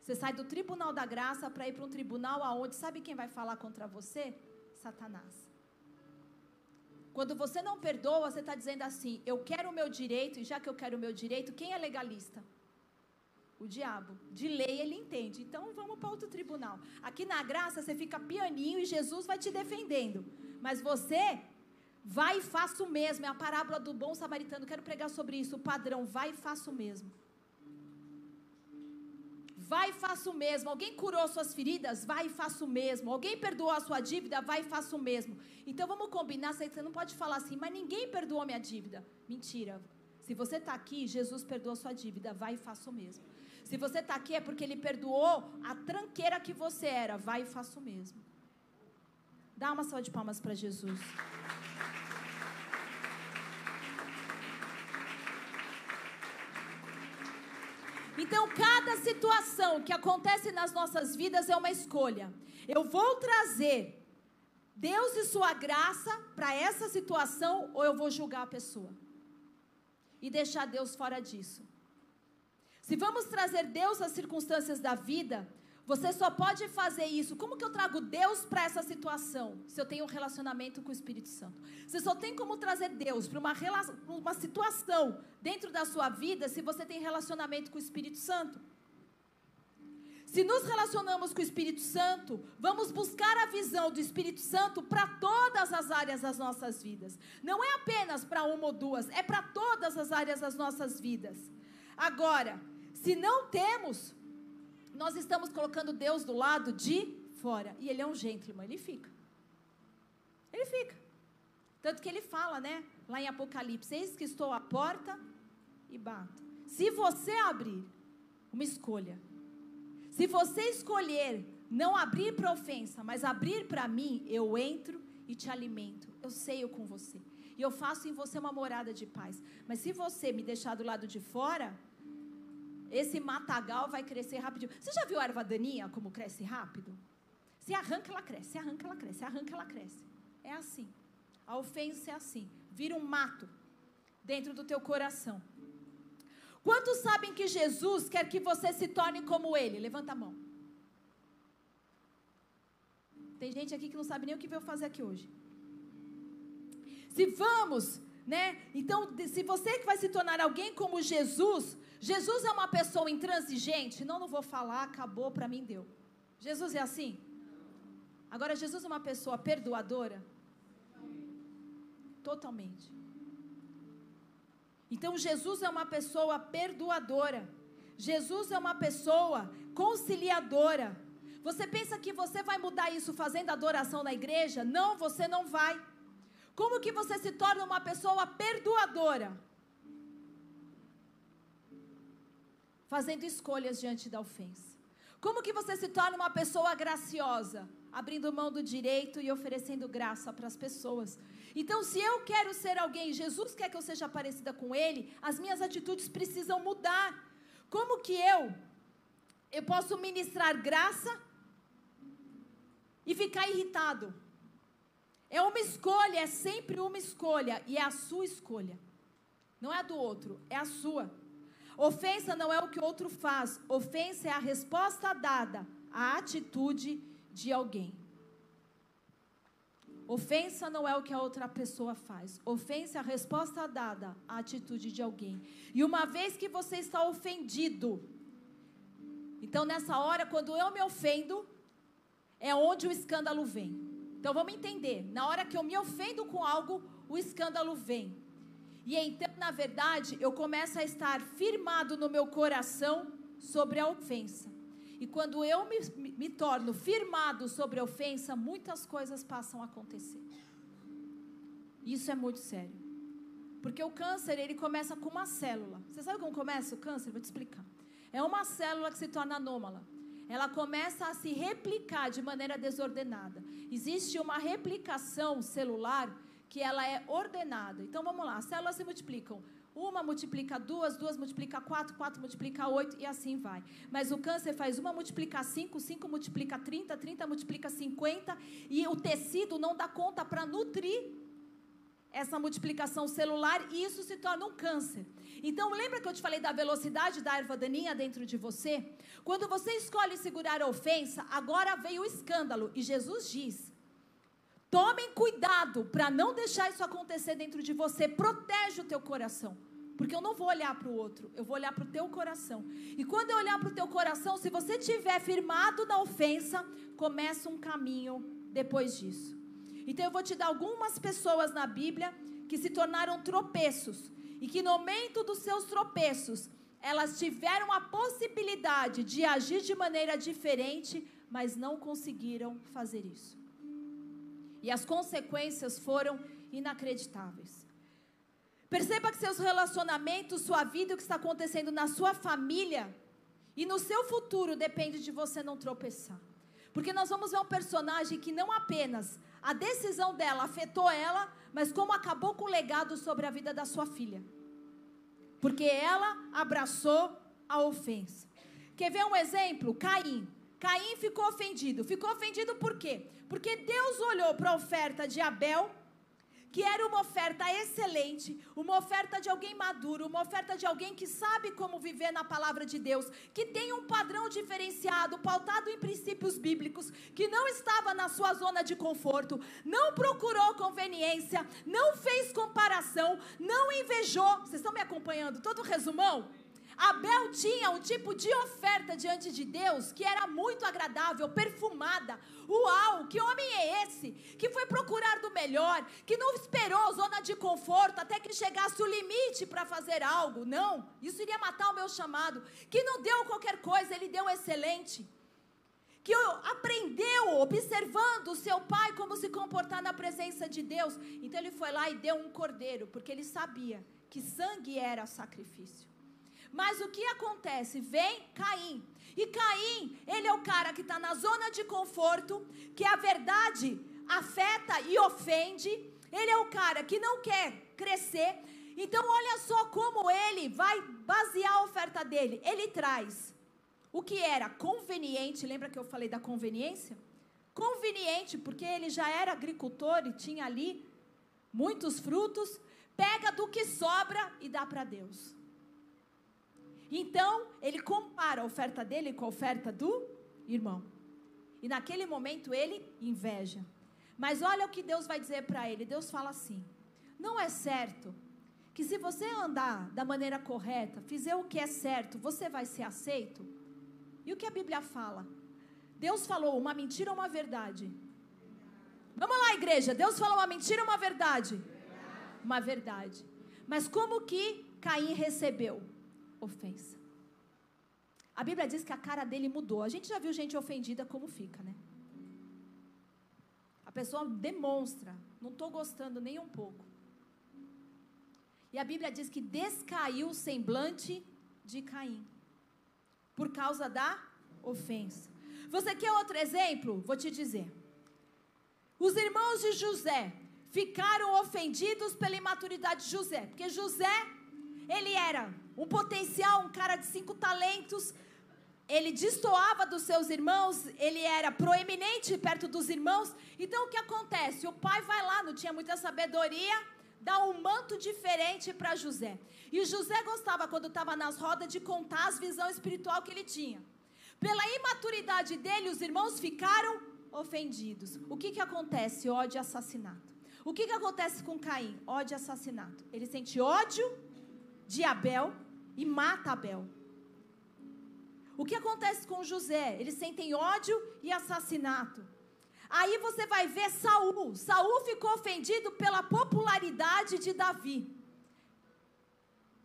Speaker 2: Você sai do tribunal da graça para ir para um tribunal aonde sabe quem vai falar contra você? Satanás. Quando você não perdoa, você está dizendo assim: eu quero o meu direito, e já que eu quero o meu direito, quem é legalista? O diabo. De lei ele entende. Então vamos para outro tribunal. Aqui na graça você fica pianinho e Jesus vai te defendendo. Mas você vai e faça o mesmo. É a parábola do bom samaritano. Quero pregar sobre isso. O padrão, vai e faça o mesmo. Vai e faça o mesmo. Alguém curou suas feridas? Vai e faça o mesmo. Alguém perdoou a sua dívida? Vai e faça o mesmo. Então vamos combinar. Você não pode falar assim, mas ninguém perdoou minha dívida. Mentira. Se você está aqui, Jesus perdoou a sua dívida. Vai e faça o mesmo. Se você está aqui é porque Ele perdoou a tranqueira que você era. Vai e faça o mesmo. Dá uma salva de palmas para Jesus. Então, cada situação que acontece nas nossas vidas é uma escolha. Eu vou trazer Deus e sua graça para essa situação ou eu vou julgar a pessoa e deixar Deus fora disso. Se vamos trazer Deus às circunstâncias da vida, você só pode fazer isso. Como que eu trago Deus para essa situação? Se eu tenho um relacionamento com o Espírito Santo. Você só tem como trazer Deus para uma, uma situação dentro da sua vida se você tem relacionamento com o Espírito Santo. Se nos relacionamos com o Espírito Santo, vamos buscar a visão do Espírito Santo para todas as áreas das nossas vidas. Não é apenas para uma ou duas, é para todas as áreas das nossas vidas. Agora, se não temos, nós estamos colocando Deus do lado de fora. E ele é um gentleman, ele fica. Ele fica. Tanto que ele fala, né? Lá em Apocalipse: Eis que estou à porta e bato. Se você abrir, uma escolha. Se você escolher não abrir para ofensa, mas abrir para mim, eu entro e te alimento. Eu ceio com você. E eu faço em você uma morada de paz. Mas se você me deixar do lado de fora, esse matagal vai crescer rapidinho. Você já viu a erva daninha como cresce rápido? Se arranca, ela cresce, se arranca, ela cresce, se arranca, ela cresce. É assim. A ofensa é assim. Vira um mato dentro do teu coração. Quantos sabem que Jesus quer que você se torne como Ele? Levanta a mão. Tem gente aqui que não sabe nem o que veio fazer aqui hoje. Se vamos, né? Então, se você que vai se tornar alguém como Jesus, Jesus é uma pessoa intransigente? Não, não vou falar, acabou, para mim deu. Jesus é assim? Agora, Jesus é uma pessoa perdoadora? Totalmente. Então, Jesus é uma pessoa perdoadora. Jesus é uma pessoa conciliadora. Você pensa que você vai mudar isso fazendo adoração na igreja? Não, você não vai. Como que você se torna uma pessoa perdoadora? fazendo escolhas diante da ofensa? Como que você se torna uma pessoa graciosa, abrindo mão do direito e oferecendo graça para as pessoas? Então, se eu quero ser alguém, Jesus quer que eu seja parecida com Ele, as minhas atitudes precisam mudar. Como que eu eu posso ministrar graça e ficar irritado? É uma escolha, é sempre uma escolha. E é a sua escolha. Não é a do outro, é a sua. Ofensa não é o que o outro faz. Ofensa é a resposta dada à atitude de alguém. Ofensa não é o que a outra pessoa faz. Ofensa é a resposta dada à atitude de alguém. E uma vez que você está ofendido, então nessa hora, quando eu me ofendo, é onde o escândalo vem. Então vamos entender. Na hora que eu me ofendo com algo, o escândalo vem. E então, na verdade, eu começo a estar firmado no meu coração sobre a ofensa. E quando eu me, me torno firmado sobre a ofensa, muitas coisas passam a acontecer. Isso é muito sério. Porque o câncer, ele começa com uma célula. Você sabe como começa o câncer? Vou te explicar. É uma célula que se torna anômala. Ela começa a se replicar de maneira desordenada. Existe uma replicação celular que ela é ordenada. Então vamos lá, as células se multiplicam. Uma multiplica duas, duas multiplica quatro, quatro multiplica oito e assim vai. Mas o câncer faz uma multiplica cinco, cinco multiplica trinta, trinta multiplica cinquenta e o tecido não dá conta para nutrir essa multiplicação celular e isso se torna um câncer. Então, lembra que eu te falei da velocidade da erva daninha dentro de você? Quando você escolhe segurar a ofensa, agora veio o escândalo e Jesus diz: Tomem cuidado para não deixar isso acontecer dentro de você. Protege o teu coração. Porque eu não vou olhar para o outro, eu vou olhar para o teu coração. E quando eu olhar para o teu coração, se você estiver firmado na ofensa, começa um caminho depois disso. Então eu vou te dar algumas pessoas na Bíblia que se tornaram tropeços. E que no momento dos seus tropeços, elas tiveram a possibilidade de agir de maneira diferente, mas não conseguiram fazer isso. E as consequências foram inacreditáveis. Perceba que seus relacionamentos, sua vida, o que está acontecendo na sua família e no seu futuro depende de você não tropeçar. Porque nós vamos ver um personagem que não apenas a decisão dela afetou ela, mas como acabou com o legado sobre a vida da sua filha. Porque ela abraçou a ofensa. Quer ver um exemplo? Caim. Caim ficou ofendido. Ficou ofendido por quê? Porque Deus olhou para a oferta de Abel, que era uma oferta excelente, uma oferta de alguém maduro, uma oferta de alguém que sabe como viver na palavra de Deus, que tem um padrão diferenciado, pautado em princípios bíblicos, que não estava na sua zona de conforto, não procurou conveniência, não fez comparação, não invejou. Vocês estão me acompanhando? Todo resumão? Abel tinha um tipo de oferta diante de Deus que era muito agradável, perfumada. Uau, que homem é esse? Que foi procurar do melhor, que não esperou zona de conforto até que chegasse o limite para fazer algo. Não, isso iria matar o meu chamado. Que não deu qualquer coisa, ele deu excelente. Que aprendeu observando o seu pai como se comportar na presença de Deus. Então ele foi lá e deu um cordeiro, porque ele sabia que sangue era sacrifício. Mas o que acontece? Vem Caim. E Caim, ele é o cara que está na zona de conforto, que a verdade afeta e ofende. Ele é o cara que não quer crescer. Então, olha só como ele vai basear a oferta dele. Ele traz o que era conveniente. Lembra que eu falei da conveniência? Conveniente, porque ele já era agricultor e tinha ali muitos frutos. Pega do que sobra e dá para Deus. Então, ele compara a oferta dele com a oferta do irmão. E naquele momento ele inveja. Mas olha o que Deus vai dizer para ele. Deus fala assim: Não é certo que se você andar da maneira correta, fizer o que é certo, você vai ser aceito? E o que a Bíblia fala? Deus falou uma mentira ou uma verdade? Vamos lá, igreja. Deus falou uma mentira ou uma verdade? Uma verdade. Mas como que Caim recebeu? Ofensa. A Bíblia diz que a cara dele mudou. A gente já viu gente ofendida como fica, né? A pessoa demonstra, não estou gostando nem um pouco. E a Bíblia diz que descaiu o semblante de Caim, por causa da ofensa. Você quer outro exemplo? Vou te dizer. Os irmãos de José ficaram ofendidos pela imaturidade de José, porque José, ele era um potencial, um cara de cinco talentos, ele destoava dos seus irmãos, ele era proeminente perto dos irmãos. Então o que acontece? O pai vai lá, não tinha muita sabedoria, dá um manto diferente para José. E José gostava, quando estava nas rodas, de contar as visões espiritual que ele tinha. Pela imaturidade dele, os irmãos ficaram ofendidos. O que, que acontece? Ódio e assassinato. O que, que acontece com Caim? Ódio e assassinato. Ele sente ódio de Abel e mata Abel. O que acontece com José? Eles sentem ódio e assassinato. Aí você vai ver Saul. Saul ficou ofendido pela popularidade de Davi.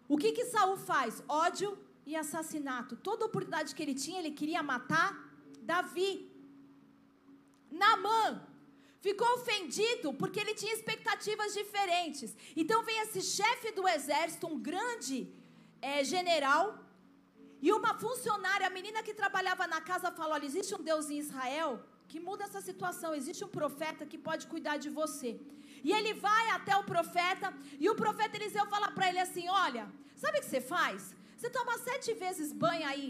Speaker 2: O que que Saul faz? Ódio e assassinato. Toda oportunidade que ele tinha, ele queria matar Davi. Namã ficou ofendido porque ele tinha expectativas diferentes. Então vem esse chefe do exército, um grande é, general, e uma funcionária, a menina que trabalhava na casa, falou: Olha, existe um Deus em Israel que muda essa situação. Existe um profeta que pode cuidar de você. E ele vai até o profeta, e o profeta Eliseu fala para ele assim: Olha, sabe o que você faz? Você toma sete vezes banho aí,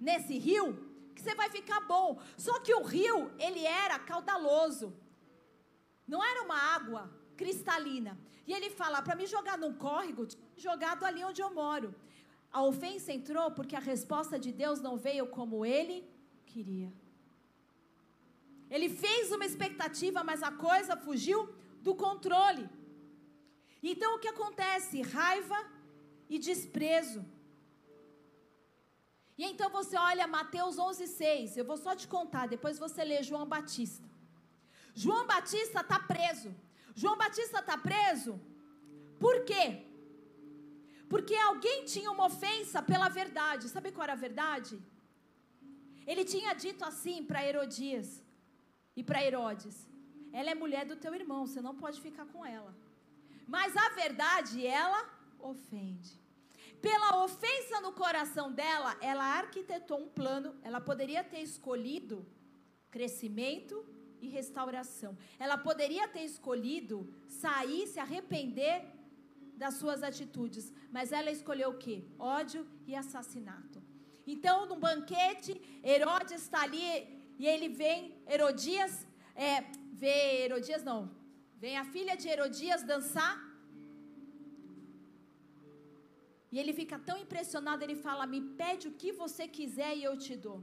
Speaker 2: nesse rio, que você vai ficar bom. Só que o rio, ele era caudaloso. Não era uma água cristalina. E ele fala: para me jogar num córrego, jogado ali onde eu moro. A ofensa entrou porque a resposta de Deus não veio como ele queria. Ele fez uma expectativa, mas a coisa fugiu do controle. Então o que acontece? Raiva e desprezo. E então você olha Mateus 11:6. Eu vou só te contar, depois você lê João Batista. João Batista está preso. João Batista está preso. Por quê? Porque alguém tinha uma ofensa pela verdade. Sabe qual era a verdade? Ele tinha dito assim para Herodias e para Herodes: Ela é mulher do teu irmão, você não pode ficar com ela. Mas a verdade, ela ofende. Pela ofensa no coração dela, ela arquitetou um plano. Ela poderia ter escolhido crescimento e restauração. Ela poderia ter escolhido sair, se arrepender das suas atitudes, mas ela escolheu o quê? Ódio e assassinato. Então, num banquete, Herodes está ali e ele vem, Herodias, é, vê Herodias não, vem a filha de Herodias dançar. E ele fica tão impressionado, ele fala: Me pede o que você quiser e eu te dou.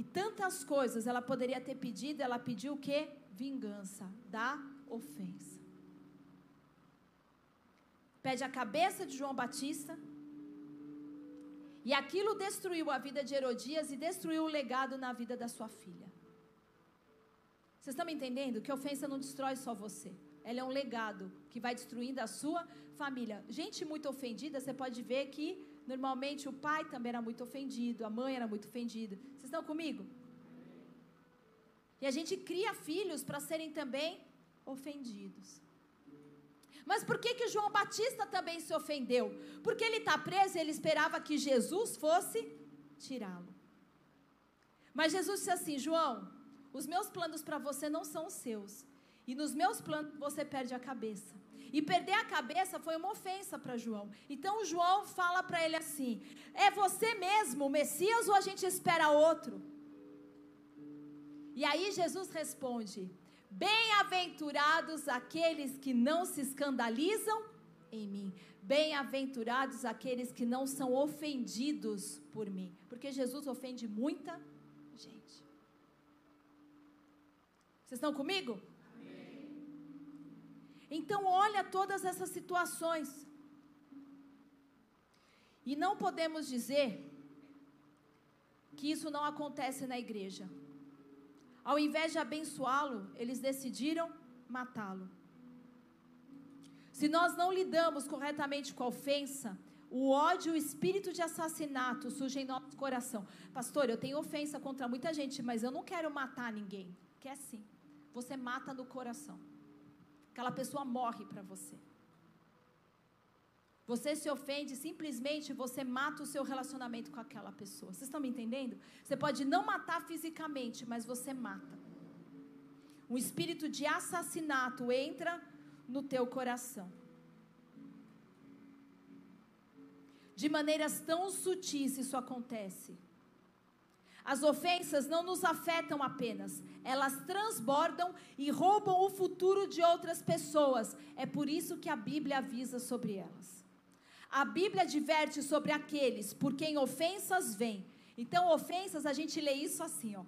Speaker 2: E tantas coisas ela poderia ter pedido, ela pediu o quê? Vingança da ofensa pede a cabeça de João Batista. E aquilo destruiu a vida de Herodias e destruiu o legado na vida da sua filha. Vocês estão me entendendo? Que ofensa não destrói só você. Ela é um legado que vai destruindo a sua família. Gente muito ofendida, você pode ver que normalmente o pai também era muito ofendido, a mãe era muito ofendida. Vocês estão comigo? E a gente cria filhos para serem também ofendidos. Mas por que, que João Batista também se ofendeu? Porque ele está preso e ele esperava que Jesus fosse tirá-lo. Mas Jesus disse assim: João, os meus planos para você não são os seus. E nos meus planos você perde a cabeça. E perder a cabeça foi uma ofensa para João. Então João fala para ele assim: É você mesmo, o Messias, ou a gente espera outro? E aí Jesus responde: Bem-aventurados aqueles que não se escandalizam em mim. Bem-aventurados aqueles que não são ofendidos por mim. Porque Jesus ofende muita gente. Vocês estão comigo? Então, olha todas essas situações. E não podemos dizer que isso não acontece na igreja. Ao invés de abençoá-lo, eles decidiram matá-lo. Se nós não lidamos corretamente com a ofensa, o ódio, o espírito de assassinato surge em nosso coração. Pastor, eu tenho ofensa contra muita gente, mas eu não quero matar ninguém. Quer sim. Você mata no coração. Aquela pessoa morre para você. Você se ofende, simplesmente você mata o seu relacionamento com aquela pessoa. Vocês estão me entendendo? Você pode não matar fisicamente, mas você mata. Um espírito de assassinato entra no teu coração. de maneiras tão sutis isso acontece. As ofensas não nos afetam apenas, elas transbordam e roubam o futuro de outras pessoas. É por isso que a Bíblia avisa sobre elas. A Bíblia adverte sobre aqueles por quem ofensas vêm. Então, ofensas, a gente lê isso assim, ó.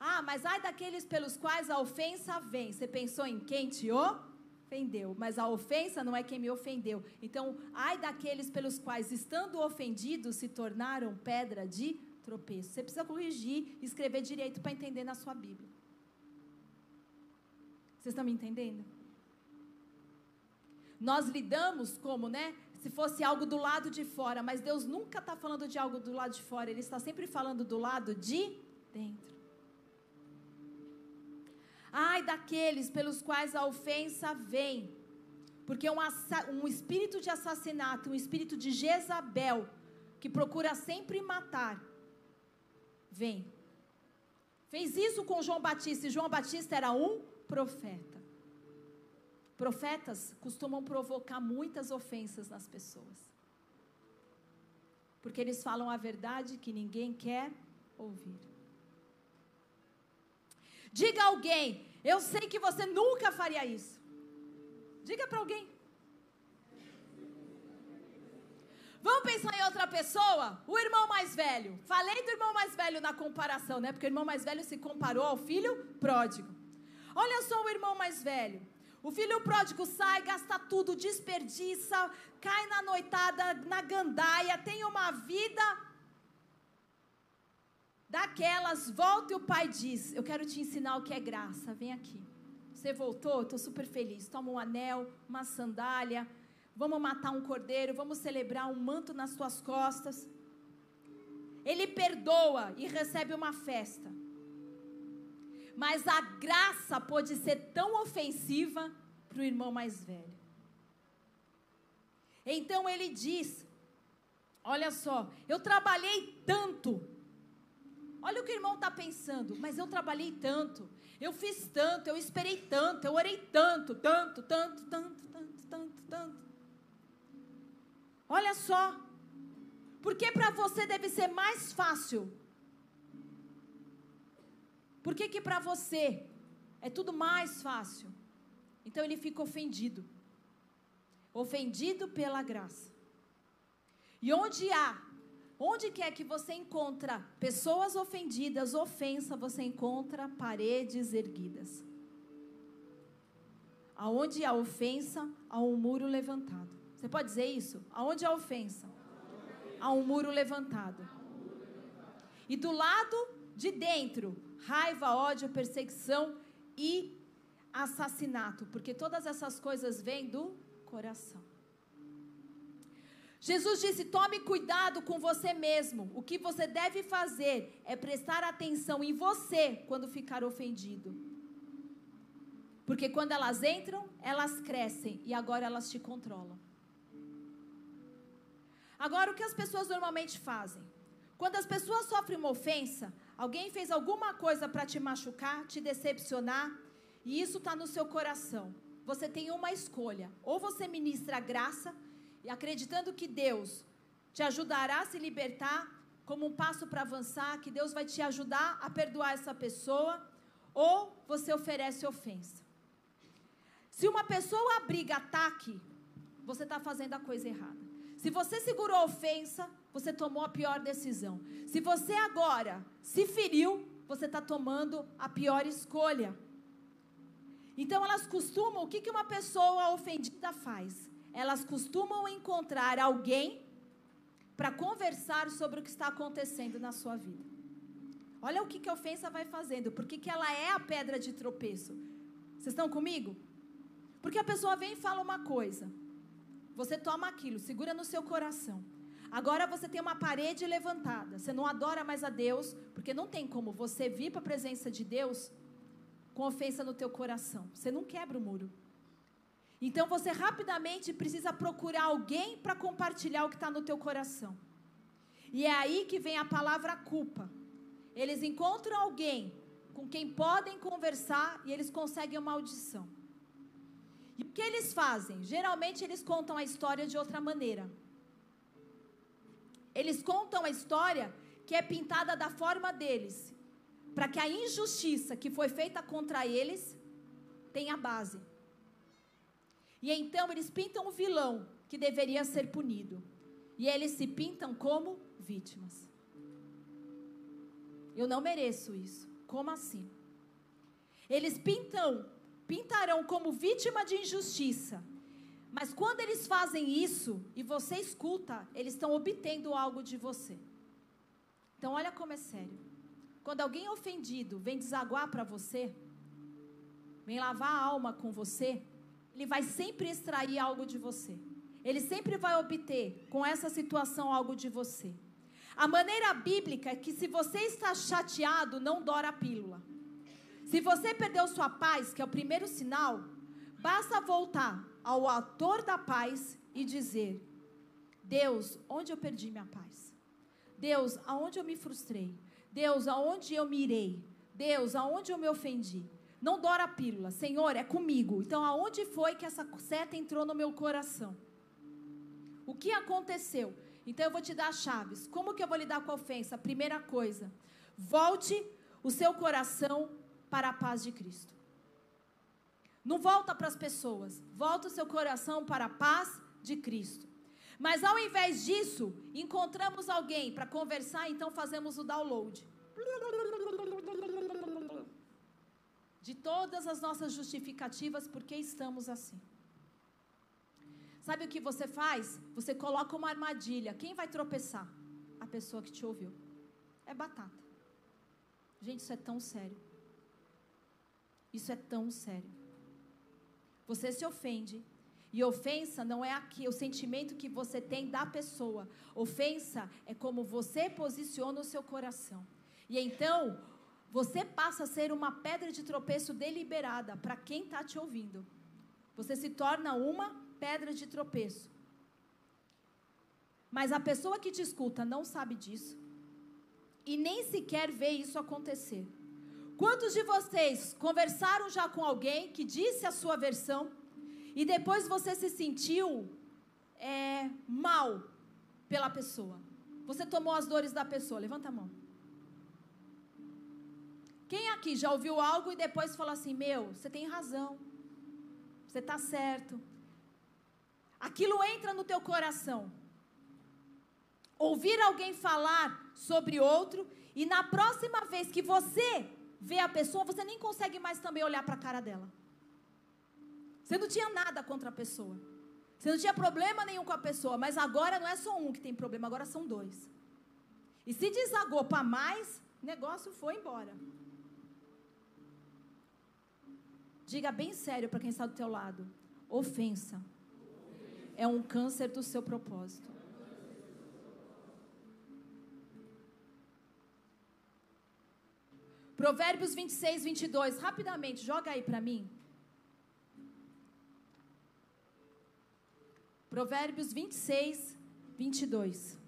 Speaker 2: Ah, mas ai daqueles pelos quais a ofensa vem. Você pensou em quem te ofendeu, mas a ofensa não é quem me ofendeu. Então, ai daqueles pelos quais, estando ofendidos, se tornaram pedra de tropeço. Você precisa corrigir, escrever direito para entender na sua Bíblia. Vocês estão me entendendo? Nós lidamos como, né? Se fosse algo do lado de fora, mas Deus nunca está falando de algo do lado de fora, Ele está sempre falando do lado de dentro. Ai daqueles pelos quais a ofensa vem, porque um, um espírito de assassinato, um espírito de Jezabel, que procura sempre matar, vem. Fez isso com João Batista, e João Batista era um profeta. Profetas costumam provocar muitas ofensas nas pessoas. Porque eles falam a verdade que ninguém quer ouvir. Diga a alguém, eu sei que você nunca faria isso. Diga para alguém. Vamos pensar em outra pessoa? O irmão mais velho. Falei do irmão mais velho na comparação, né? Porque o irmão mais velho se comparou ao filho pródigo. Olha só o irmão mais velho. O filho pródigo sai, gasta tudo, desperdiça, cai na noitada, na gandaia, tem uma vida daquelas. Volta e o pai diz: Eu quero te ensinar o que é graça, vem aqui. Você voltou? Estou super feliz. Toma um anel, uma sandália, vamos matar um cordeiro, vamos celebrar um manto nas tuas costas. Ele perdoa e recebe uma festa. Mas a graça pode ser tão ofensiva para o irmão mais velho. Então ele diz: Olha só, eu trabalhei tanto. Olha o que o irmão está pensando, mas eu trabalhei tanto, eu fiz tanto, eu esperei tanto, eu orei tanto, tanto, tanto, tanto, tanto, tanto, tanto. Olha só. Porque para você deve ser mais fácil. Por que que para você é tudo mais fácil? Então ele fica ofendido. Ofendido pela graça. E onde há, onde quer que você encontra pessoas ofendidas, ofensa, você encontra paredes erguidas. Aonde há ofensa, há um muro levantado. Você pode dizer isso? Aonde há ofensa? Há um muro levantado. E do lado de dentro, raiva, ódio, perseguição e assassinato, porque todas essas coisas vêm do coração. Jesus disse: tome cuidado com você mesmo. O que você deve fazer é prestar atenção em você quando ficar ofendido. Porque quando elas entram, elas crescem e agora elas te controlam. Agora, o que as pessoas normalmente fazem? Quando as pessoas sofrem uma ofensa, alguém fez alguma coisa para te machucar, te decepcionar, e isso está no seu coração. Você tem uma escolha: ou você ministra graça, e acreditando que Deus te ajudará a se libertar, como um passo para avançar, que Deus vai te ajudar a perdoar essa pessoa, ou você oferece ofensa. Se uma pessoa abriga ataque, você está fazendo a coisa errada. Se você segurou a ofensa, você tomou a pior decisão. Se você agora se feriu, você está tomando a pior escolha. Então elas costumam, o que, que uma pessoa ofendida faz? Elas costumam encontrar alguém para conversar sobre o que está acontecendo na sua vida. Olha o que, que a ofensa vai fazendo, porque que ela é a pedra de tropeço. Vocês estão comigo? Porque a pessoa vem e fala uma coisa. Você toma aquilo, segura no seu coração. Agora você tem uma parede levantada. Você não adora mais a Deus, porque não tem como você vir para a presença de Deus com ofensa no teu coração. Você não quebra o muro. Então você rapidamente precisa procurar alguém para compartilhar o que está no teu coração. E é aí que vem a palavra culpa. Eles encontram alguém com quem podem conversar e eles conseguem uma audição. E o que eles fazem? Geralmente eles contam a história de outra maneira. eles contam a história que é pintada da forma deles, para que a injustiça que foi feita contra eles tenha base. E então eles pintam o vilão que deveria ser punido. E eles se pintam como vítimas. Eu não mereço isso. Como assim? Eles pintam, pintarão como vítima de injustiça. Mas quando eles fazem isso e você escuta, eles estão obtendo algo de você. Então olha como é sério. Quando alguém ofendido vem desaguar para você, vem lavar a alma com você, ele vai sempre extrair algo de você. Ele sempre vai obter com essa situação algo de você. A maneira bíblica é que se você está chateado, não dora a pílula. Se você perdeu sua paz, que é o primeiro sinal, basta voltar ao autor da paz e dizer: Deus, onde eu perdi minha paz? Deus, aonde eu me frustrei? Deus, aonde eu me irei? Deus, aonde eu me ofendi? Não dora a pílula, Senhor, é comigo. Então, aonde foi que essa seta entrou no meu coração? O que aconteceu? Então eu vou te dar chaves. Como que eu vou lidar com a ofensa? Primeira coisa, volte o seu coração para a paz de Cristo. Não volta para as pessoas, volta o seu coração para a paz de Cristo. Mas ao invés disso, encontramos alguém para conversar, então fazemos o download. De todas as nossas justificativas, por que estamos assim. Sabe o que você faz? Você coloca uma armadilha. Quem vai tropeçar? A pessoa que te ouviu. É batata. Gente, isso é tão sério. Isso é tão sério. Você se ofende. E ofensa não é aqui o sentimento que você tem da pessoa. Ofensa é como você posiciona o seu coração. E então, você passa a ser uma pedra de tropeço deliberada para quem está te ouvindo. Você se torna uma pedra de tropeço. Mas a pessoa que te escuta não sabe disso e nem sequer vê isso acontecer. Quantos de vocês conversaram já com alguém que disse a sua versão e depois você se sentiu é, mal pela pessoa? Você tomou as dores da pessoa? Levanta a mão. Quem aqui já ouviu algo e depois falou assim: Meu, você tem razão, você está certo, aquilo entra no teu coração. Ouvir alguém falar sobre outro e na próxima vez que você vê a pessoa, você nem consegue mais também olhar para a cara dela. Você não tinha nada contra a pessoa. Você não tinha problema nenhum com a pessoa, mas agora não é só um que tem problema, agora são dois. E se desagou para mais, o negócio foi embora. Diga bem sério para quem está do teu lado. Ofensa é um câncer do seu propósito. Provérbios 26, 22. Rapidamente, joga aí para mim. Provérbios 26, 22.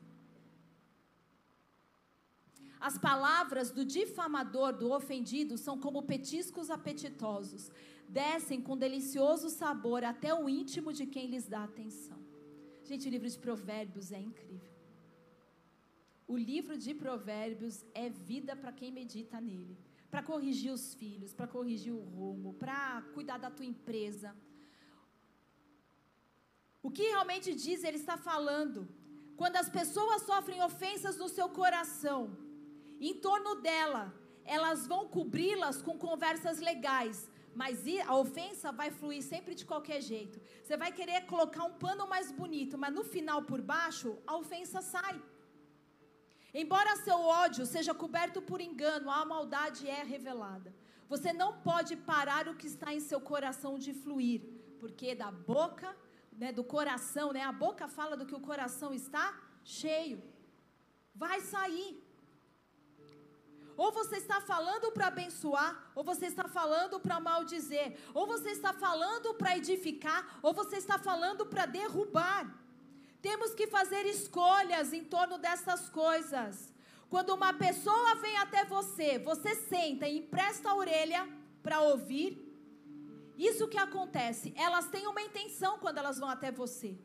Speaker 2: As palavras do difamador, do ofendido, são como petiscos apetitosos, descem com delicioso sabor até o íntimo de quem lhes dá atenção. Gente, o livro de Provérbios é incrível. O livro de Provérbios é vida para quem medita nele. Para corrigir os filhos, para corrigir o rumo, para cuidar da tua empresa. O que realmente diz, ele está falando. Quando as pessoas sofrem ofensas no seu coração, em torno dela, elas vão cobri-las com conversas legais, mas a ofensa vai fluir sempre de qualquer jeito. Você vai querer colocar um pano mais bonito, mas no final por baixo, a ofensa sai. Embora seu ódio seja coberto por engano, a maldade é revelada. Você não pode parar o que está em seu coração de fluir, porque da boca, né, do coração, né, a boca fala do que o coração está cheio. Vai sair. Ou você está falando para abençoar, ou você está falando para maldizer, ou você está falando para edificar, ou você está falando para derrubar. Temos que fazer escolhas em torno dessas coisas. Quando uma pessoa vem até você, você senta e empresta a orelha para ouvir. Isso que acontece, elas têm uma intenção quando elas vão até você.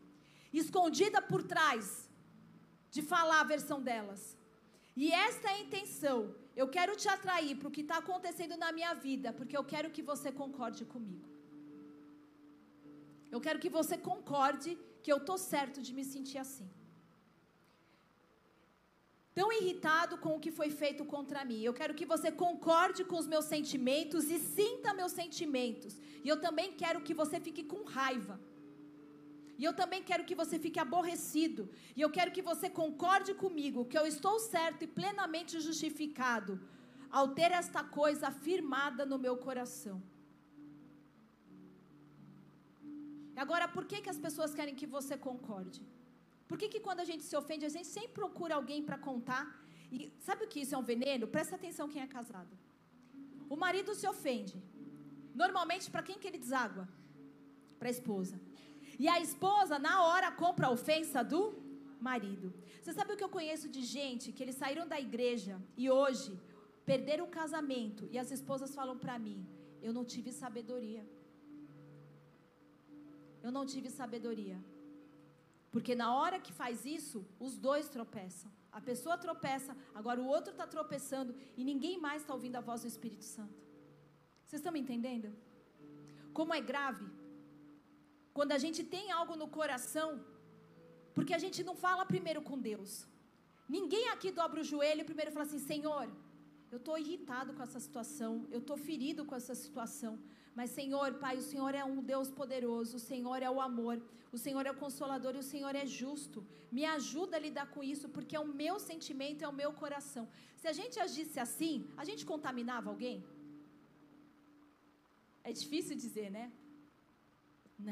Speaker 2: Escondida por trás de falar a versão delas. E esta é a intenção. Eu quero te atrair para o que está acontecendo na minha vida, porque eu quero que você concorde comigo. Eu quero que você concorde que eu estou certo de me sentir assim. Tão irritado com o que foi feito contra mim. Eu quero que você concorde com os meus sentimentos e sinta meus sentimentos. E eu também quero que você fique com raiva. E eu também quero que você fique aborrecido. E eu quero que você concorde comigo que eu estou certo e plenamente justificado ao ter esta coisa afirmada no meu coração. Agora, por que, que as pessoas querem que você concorde? Por que, que quando a gente se ofende, a gente sempre procura alguém para contar? E sabe o que isso é um veneno? Presta atenção quem é casado. O marido se ofende. Normalmente, para quem que ele deságua? Para a esposa. E a esposa, na hora, compra a ofensa do marido. Você sabe o que eu conheço de gente que eles saíram da igreja e hoje perderam o casamento e as esposas falam para mim: eu não tive sabedoria. Eu não tive sabedoria. Porque na hora que faz isso, os dois tropeçam. A pessoa tropeça, agora o outro está tropeçando e ninguém mais está ouvindo a voz do Espírito Santo. Vocês estão me entendendo? Como é grave quando a gente tem algo no coração, porque a gente não fala primeiro com Deus. Ninguém aqui dobra o joelho e primeiro fala assim: Senhor, eu estou irritado com essa situação, eu estou ferido com essa situação. Mas, Senhor, Pai, o Senhor é um Deus poderoso, o Senhor é o amor, o Senhor é o consolador e o Senhor é justo. Me ajuda a lidar com isso, porque é o meu sentimento, é o meu coração. Se a gente agisse assim, a gente contaminava alguém? É difícil dizer, né?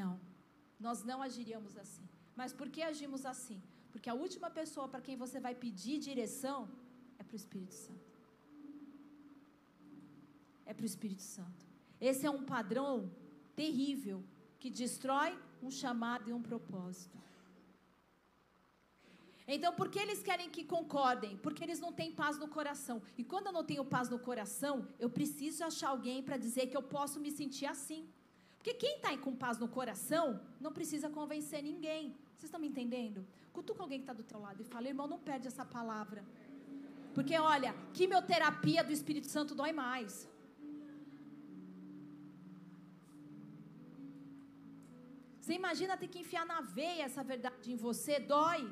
Speaker 2: Não. Nós não agiríamos assim. Mas por que agimos assim? Porque a última pessoa para quem você vai pedir direção é para o Espírito Santo. É para o Espírito Santo. Esse é um padrão terrível que destrói um chamado e um propósito. Então, por que eles querem que concordem? Porque eles não têm paz no coração. E quando eu não tenho paz no coração, eu preciso achar alguém para dizer que eu posso me sentir assim. Porque quem está com paz no coração não precisa convencer ninguém. Vocês estão me entendendo? Cutuca alguém que está do teu lado e fala, irmão, não perde essa palavra. Porque olha, quimioterapia do Espírito Santo dói mais. Você imagina ter que enfiar na veia essa verdade em você, dói.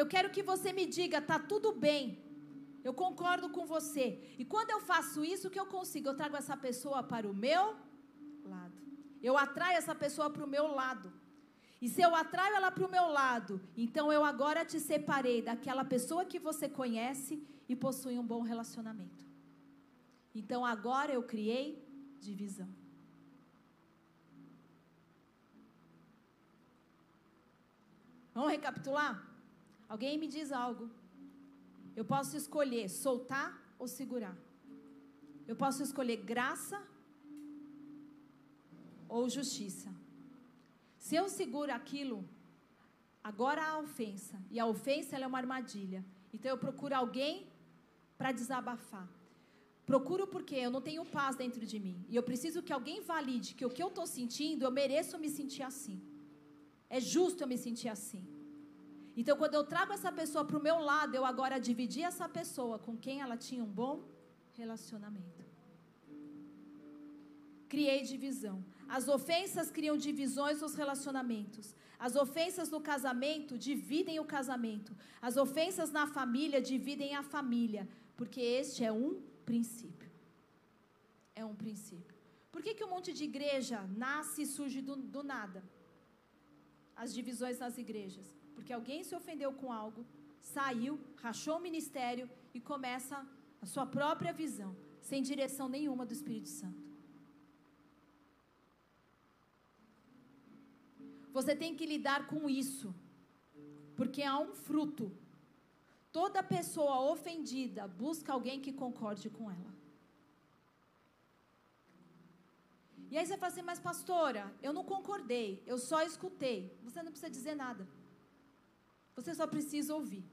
Speaker 2: Eu quero que você me diga, tá tudo bem. Eu concordo com você. E quando eu faço isso, o que eu consigo? Eu trago essa pessoa para o meu lado. Eu atraio essa pessoa para o meu lado. E se eu atraio ela para o meu lado, então eu agora te separei daquela pessoa que você conhece e possui um bom relacionamento. Então agora eu criei divisão. Vamos recapitular? Alguém me diz algo. Eu posso escolher soltar ou segurar. Eu posso escolher graça ou justiça. Se eu seguro aquilo, agora há ofensa. E a ofensa é uma armadilha. Então eu procuro alguém para desabafar. Procuro porque eu não tenho paz dentro de mim. E eu preciso que alguém valide que o que eu estou sentindo, eu mereço me sentir assim. É justo eu me sentir assim. Então, quando eu trago essa pessoa para o meu lado, eu agora dividi essa pessoa com quem ela tinha um bom relacionamento. Criei divisão. As ofensas criam divisões nos relacionamentos. As ofensas no casamento dividem o casamento. As ofensas na família dividem a família. Porque este é um princípio. É um princípio. Por que, que um monte de igreja nasce e surge do, do nada? As divisões nas igrejas porque alguém se ofendeu com algo, saiu, rachou o ministério e começa a sua própria visão, sem direção nenhuma do Espírito Santo. Você tem que lidar com isso, porque há um fruto. Toda pessoa ofendida busca alguém que concorde com ela. E aí você fala assim, mas pastora, eu não concordei, eu só escutei. Você não precisa dizer nada. Você só precisa ouvir.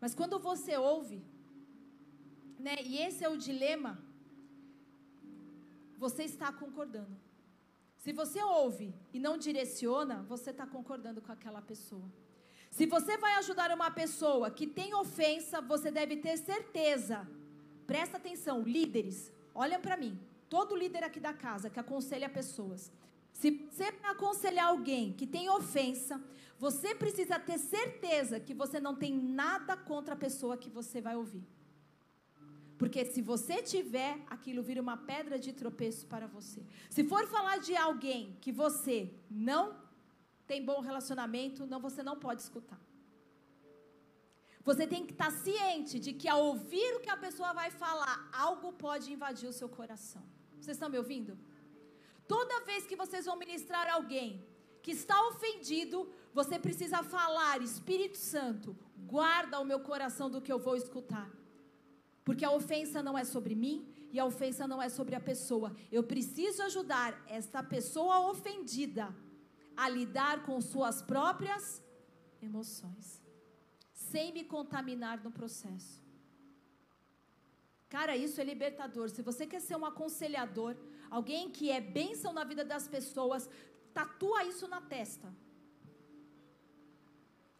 Speaker 2: Mas quando você ouve, né, e esse é o dilema, você está concordando. Se você ouve e não direciona, você está concordando com aquela pessoa. Se você vai ajudar uma pessoa que tem ofensa, você deve ter certeza. Presta atenção, líderes, olhem para mim. Todo líder aqui da casa que aconselha pessoas. Se você aconselhar alguém que tem ofensa, você precisa ter certeza que você não tem nada contra a pessoa que você vai ouvir. Porque se você tiver, aquilo vira uma pedra de tropeço para você. Se for falar de alguém que você não tem bom relacionamento, não, você não pode escutar. Você tem que estar ciente de que ao ouvir o que a pessoa vai falar, algo pode invadir o seu coração. Vocês estão me ouvindo? Toda vez que vocês vão ministrar alguém que está ofendido, você precisa falar, Espírito Santo, guarda o meu coração do que eu vou escutar. Porque a ofensa não é sobre mim e a ofensa não é sobre a pessoa. Eu preciso ajudar esta pessoa ofendida a lidar com suas próprias emoções, sem me contaminar no processo. Cara, isso é libertador. Se você quer ser um aconselhador, alguém que é bênção na vida das pessoas, tatua isso na testa.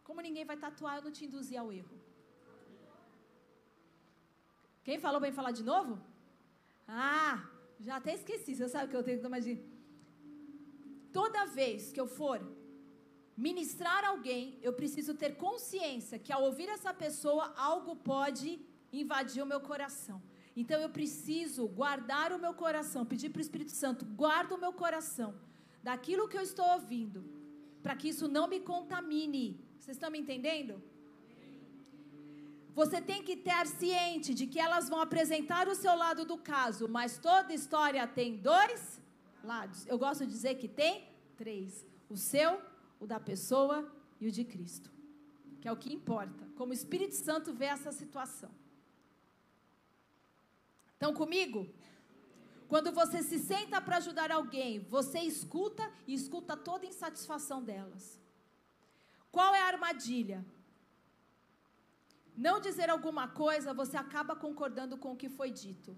Speaker 2: Como ninguém vai tatuar, eu não te induzi ao erro. Quem falou para falar de novo? Ah, já até esqueci. Você sabe que eu tenho que tomar de. Toda vez que eu for ministrar alguém, eu preciso ter consciência que ao ouvir essa pessoa, algo pode invadir o meu coração. Então eu preciso guardar o meu coração, pedir para o Espírito Santo, guarda o meu coração daquilo que eu estou ouvindo, para que isso não me contamine. Vocês estão me entendendo? Você tem que ter ciente de que elas vão apresentar o seu lado do caso, mas toda história tem dois lados. Eu gosto de dizer que tem três: o seu, o da pessoa e o de Cristo, que é o que importa. Como o Espírito Santo vê essa situação. Estão comigo? Quando você se senta para ajudar alguém, você escuta e escuta toda a insatisfação delas. Qual é a armadilha? não dizer alguma coisa, você acaba concordando com o que foi dito.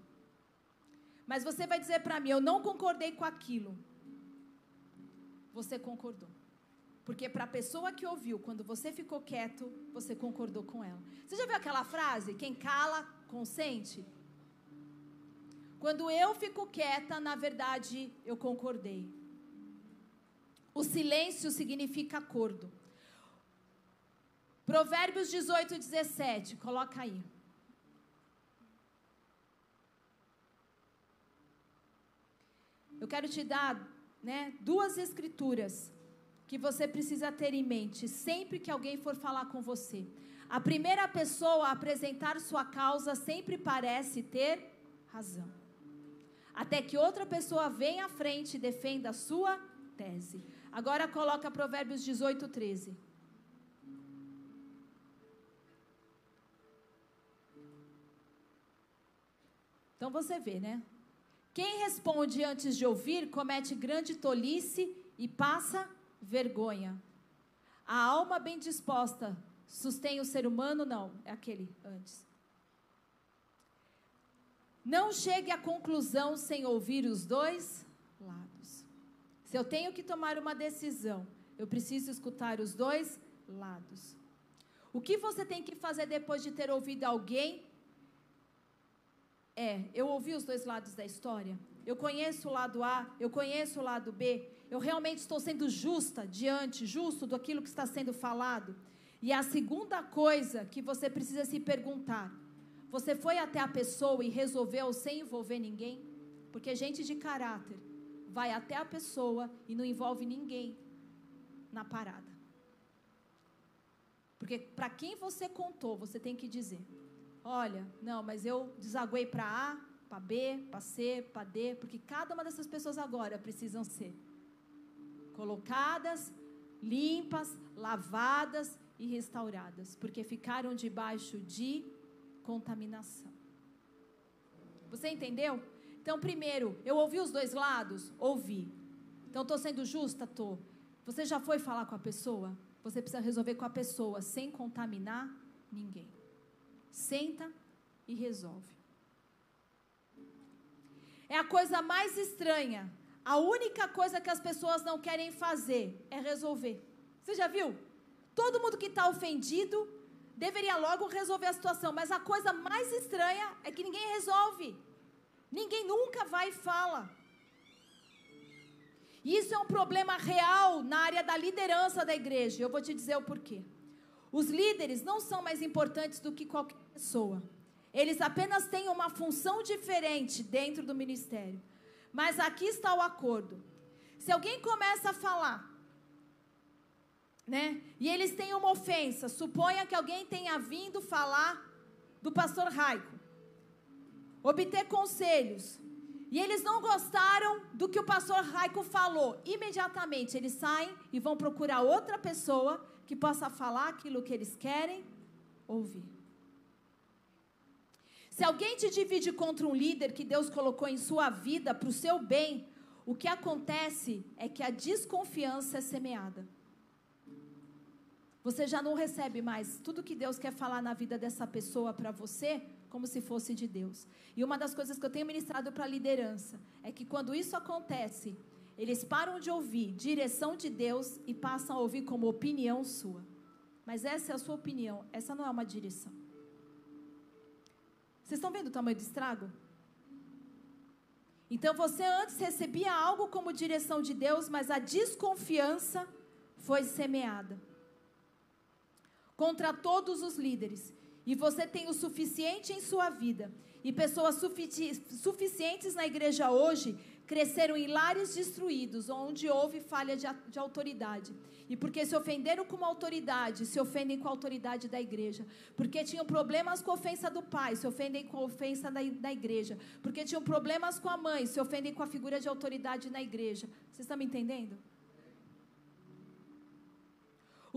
Speaker 2: Mas você vai dizer para mim, eu não concordei com aquilo. Você concordou. Porque para a pessoa que ouviu, quando você ficou quieto, você concordou com ela. Você já viu aquela frase? Quem cala, consente? Quando eu fico quieta, na verdade, eu concordei. O silêncio significa acordo. Provérbios 18, 17. Coloca aí. Eu quero te dar né, duas escrituras que você precisa ter em mente sempre que alguém for falar com você. A primeira pessoa a apresentar sua causa sempre parece ter razão. Até que outra pessoa venha à frente e defenda a sua tese. Agora coloca Provérbios 18, 13. Então você vê, né? Quem responde antes de ouvir comete grande tolice e passa vergonha. A alma bem disposta sustém o ser humano? Não, é aquele antes. Não chegue à conclusão sem ouvir os dois lados. Se eu tenho que tomar uma decisão, eu preciso escutar os dois lados. O que você tem que fazer depois de ter ouvido alguém é, eu ouvi os dois lados da história. Eu conheço o lado A, eu conheço o lado B. Eu realmente estou sendo justa diante, justo do aquilo que está sendo falado. E a segunda coisa que você precisa se perguntar: você foi até a pessoa e resolveu sem envolver ninguém? Porque gente de caráter vai até a pessoa e não envolve ninguém na parada. Porque para quem você contou, você tem que dizer. Olha, não, mas eu desaguei para A, para B, para C, para D, porque cada uma dessas pessoas agora precisam ser colocadas, limpas, lavadas e restauradas, porque ficaram debaixo de contaminação. Você entendeu? Então, primeiro, eu ouvi os dois lados? Ouvi. Então, estou sendo justa? Estou. Você já foi falar com a pessoa? Você precisa resolver com a pessoa sem contaminar ninguém. Senta e resolve. É a coisa mais estranha. a única coisa que as pessoas não querem fazer é resolver. Você já viu? Todo mundo que está ofendido deveria logo resolver a situação, mas a coisa mais estranha é que ninguém resolve. Ninguém nunca vai e fala. Isso é um problema real na área da liderança da igreja. Eu vou te dizer o porquê. Os líderes não são mais importantes do que qualquer pessoa. Eles apenas têm uma função diferente dentro do ministério. Mas aqui está o acordo. Se alguém começa a falar, né? E eles têm uma ofensa, suponha que alguém tenha vindo falar do pastor Raico, obter conselhos, e eles não gostaram do que o pastor Raico falou. Imediatamente eles saem e vão procurar outra pessoa que possa falar aquilo que eles querem ouvir. Se alguém te divide contra um líder que Deus colocou em sua vida para o seu bem, o que acontece é que a desconfiança é semeada. Você já não recebe mais tudo que Deus quer falar na vida dessa pessoa para você, como se fosse de Deus. E uma das coisas que eu tenho ministrado para a liderança é que quando isso acontece, eles param de ouvir direção de Deus e passam a ouvir como opinião sua. Mas essa é a sua opinião, essa não é uma direção. Vocês estão vendo o tamanho do estrago? Então você antes recebia algo como direção de Deus, mas a desconfiança foi semeada contra todos os líderes e você tem o suficiente em sua vida, e pessoas sufici suficientes na igreja hoje cresceram em lares destruídos, onde houve falha de, de, autoridade. E porque se ofenderam com uma autoridade, se ofendem com a autoridade da igreja. Porque tinham problemas com a ofensa do pai, se ofendem com a ofensa da, da igreja. Porque tinham problemas com a mãe, se ofendem com a figura de autoridade na igreja. Vocês estão me entendendo?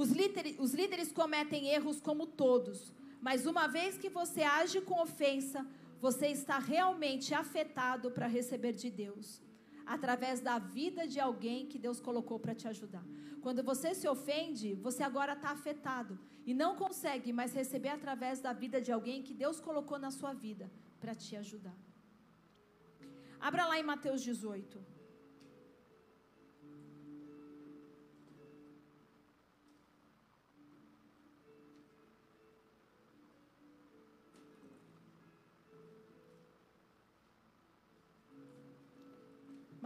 Speaker 2: Os líderes, os líderes cometem erros como todos. Mas uma vez que você age com ofensa, você está realmente afetado para receber de Deus, através da vida de alguém que Deus colocou para te ajudar. Quando você se ofende, você agora está afetado e não consegue mais receber através da vida de alguém que Deus colocou na sua vida para te ajudar. Abra lá em Mateus 18.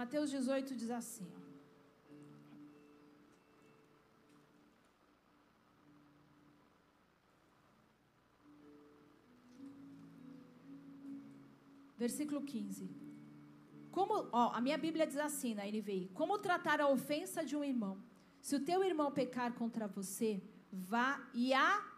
Speaker 2: Mateus 18 diz assim: ó, Versículo 15. Como, ó, a minha Bíblia diz assim na NVI: Como tratar a ofensa de um irmão? Se o teu irmão pecar contra você, vá e a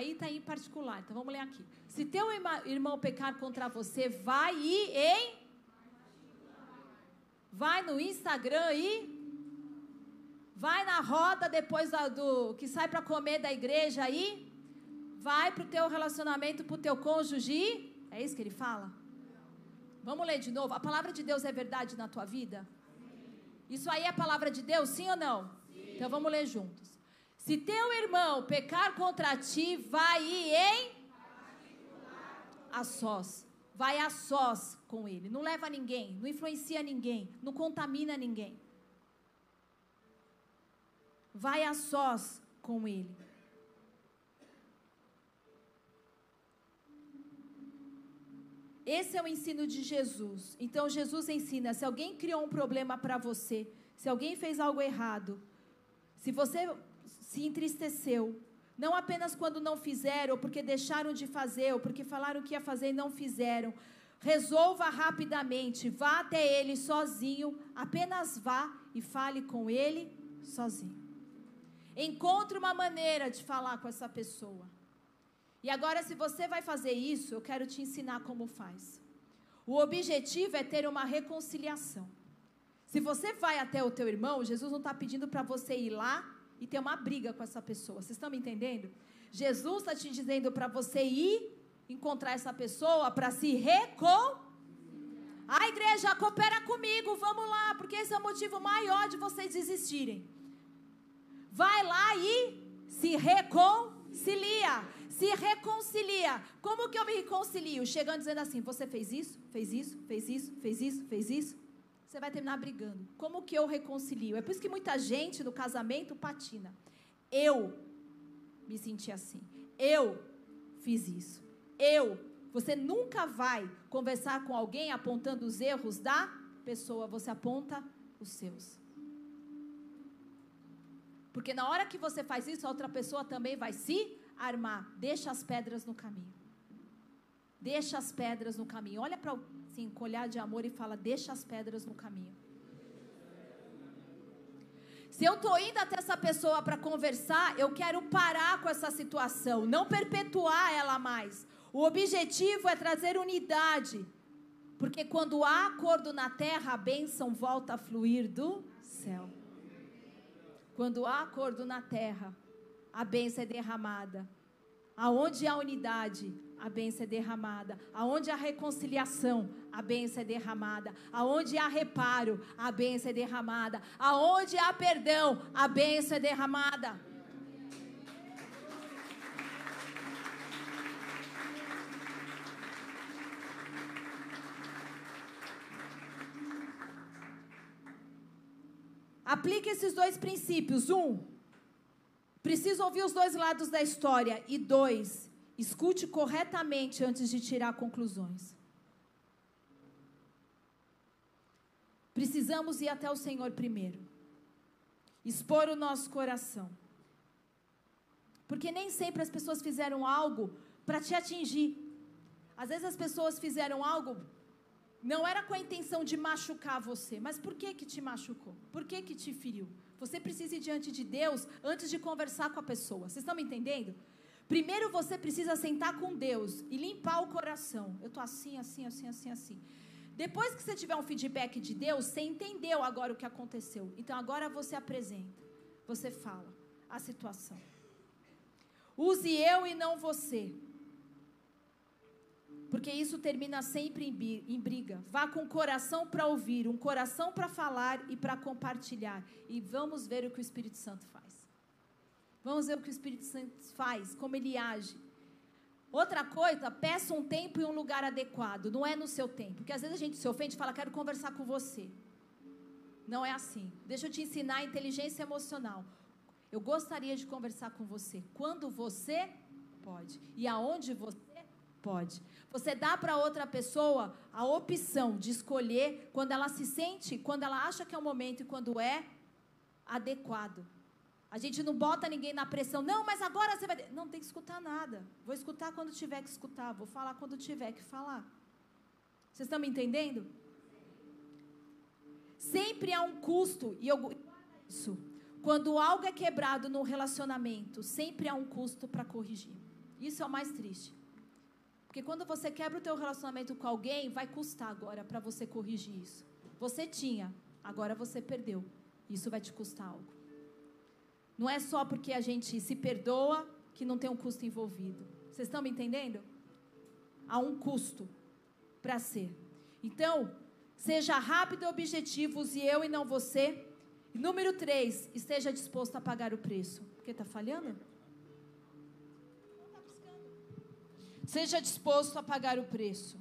Speaker 2: Aí está em particular, então vamos ler aqui. Se teu irmão pecar contra você, vai e em. Vai no Instagram e. Vai na roda depois do que sai para comer da igreja aí. Vai para o teu relacionamento, para o teu cônjuge. É isso que ele fala? Vamos ler de novo. A palavra de Deus é verdade na tua vida? Isso aí é a palavra de Deus, sim ou não? Sim. Então vamos ler juntos. Se teu irmão pecar contra ti, vai em a sós. Vai a sós com ele. Não leva ninguém, não influencia ninguém, não contamina ninguém. Vai a sós com ele. Esse é o ensino de Jesus. Então Jesus ensina: se alguém criou um problema para você, se alguém fez algo errado, se você se entristeceu. Não apenas quando não fizeram, ou porque deixaram de fazer, ou porque falaram que ia fazer e não fizeram. Resolva rapidamente, vá até ele sozinho, apenas vá e fale com ele sozinho. Encontre uma maneira de falar com essa pessoa. E agora, se você vai fazer isso, eu quero te ensinar como faz. O objetivo é ter uma reconciliação. Se você vai até o teu irmão, Jesus não está pedindo para você ir lá e ter uma briga com essa pessoa. Vocês estão me entendendo? Jesus está te dizendo para você ir encontrar essa pessoa para se recon. A igreja coopera comigo, vamos lá, porque esse é o motivo maior de vocês desistirem. Vai lá e se reconcilia. se reconcilia. Como que eu me reconcilio? Chegando dizendo assim: você fez isso, fez isso, fez isso, fez isso, fez isso. Você vai terminar brigando. Como que eu reconcilio? É por isso que muita gente no casamento patina. Eu me senti assim. Eu fiz isso. Eu. Você nunca vai conversar com alguém apontando os erros da pessoa, você aponta os seus. Porque na hora que você faz isso, a outra pessoa também vai se armar. Deixa as pedras no caminho. Deixa as pedras no caminho. Olha para assim, com olhar de amor e fala: Deixa as pedras no caminho. Se eu estou indo até essa pessoa para conversar, eu quero parar com essa situação, não perpetuar ela mais. O objetivo é trazer unidade. Porque quando há acordo na terra, a bênção volta a fluir do céu. Quando há acordo na terra, a bênção é derramada. Aonde há unidade, a bênção é derramada. Aonde há reconciliação, a bênção é derramada. Aonde há reparo, a bênção é derramada. Aonde há perdão, a bênção é derramada. Aplique esses dois princípios. Um, Preciso ouvir os dois lados da história. E dois, escute corretamente antes de tirar conclusões. Precisamos ir até o Senhor primeiro. Expor o nosso coração. Porque nem sempre as pessoas fizeram algo para te atingir. Às vezes as pessoas fizeram algo não era com a intenção de machucar você, mas por que que te machucou? Por que que te feriu? Você precisa ir diante de Deus antes de conversar com a pessoa. Vocês estão me entendendo? Primeiro você precisa sentar com Deus e limpar o coração. Eu estou assim, assim, assim, assim, assim. Depois que você tiver um feedback de Deus, você entendeu agora o que aconteceu. Então agora você apresenta, você fala a situação. Use eu e não você. Porque isso termina sempre em briga. Vá com o coração para ouvir, um coração para falar e para compartilhar. E vamos ver o que o Espírito Santo faz. Vamos ver o que o Espírito Santo faz, como ele age. Outra coisa, peça um tempo e um lugar adequado. Não é no seu tempo. Porque às vezes a gente se ofende e fala, quero conversar com você. Não é assim. Deixa eu te ensinar a inteligência emocional. Eu gostaria de conversar com você. Quando você pode. E aonde você pode. Você dá para outra pessoa a opção de escolher quando ela se sente, quando ela acha que é o momento e quando é adequado. A gente não bota ninguém na pressão. Não, mas agora você vai. Não tem que escutar nada. Vou escutar quando tiver que escutar. Vou falar quando tiver que falar. Vocês estão me entendendo? Sempre há um custo. E eu. Isso. Quando algo é quebrado no relacionamento, sempre há um custo para corrigir. Isso é o mais triste. Porque quando você quebra o teu relacionamento com alguém, vai custar agora para você corrigir isso. Você tinha, agora você perdeu. Isso vai te custar algo. Não é só porque a gente se perdoa que não tem um custo envolvido. Vocês estão me entendendo? Há um custo para ser. Então, seja rápido e objetivo, use eu e não você. Número três, esteja disposto a pagar o preço. Porque está falhando? Seja disposto a pagar o preço.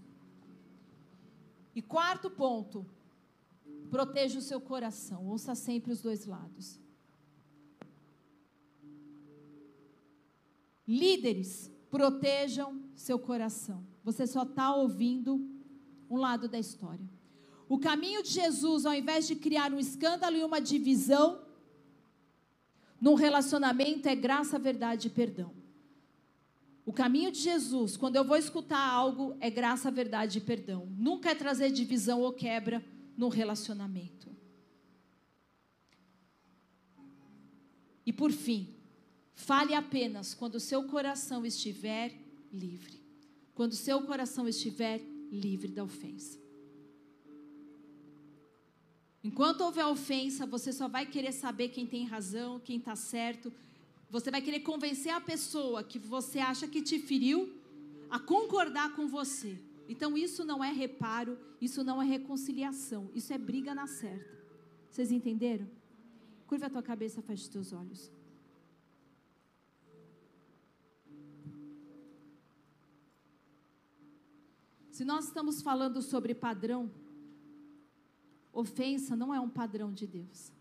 Speaker 2: E quarto ponto, proteja o seu coração. Ouça sempre os dois lados. Líderes, protejam seu coração. Você só está ouvindo um lado da história. O caminho de Jesus, ao invés de criar um escândalo e uma divisão, num relacionamento é graça, verdade e perdão. O caminho de Jesus, quando eu vou escutar algo, é graça, verdade e perdão. Nunca é trazer divisão ou quebra no relacionamento. E por fim, fale apenas quando o seu coração estiver livre. Quando o seu coração estiver livre da ofensa. Enquanto houver ofensa, você só vai querer saber quem tem razão, quem está certo, você vai querer convencer a pessoa que você acha que te feriu a concordar com você. Então isso não é reparo, isso não é reconciliação, isso é briga na certa. Vocês entenderam? Curva a tua cabeça, feche teus olhos. Se nós estamos falando sobre padrão, ofensa não é um padrão de Deus.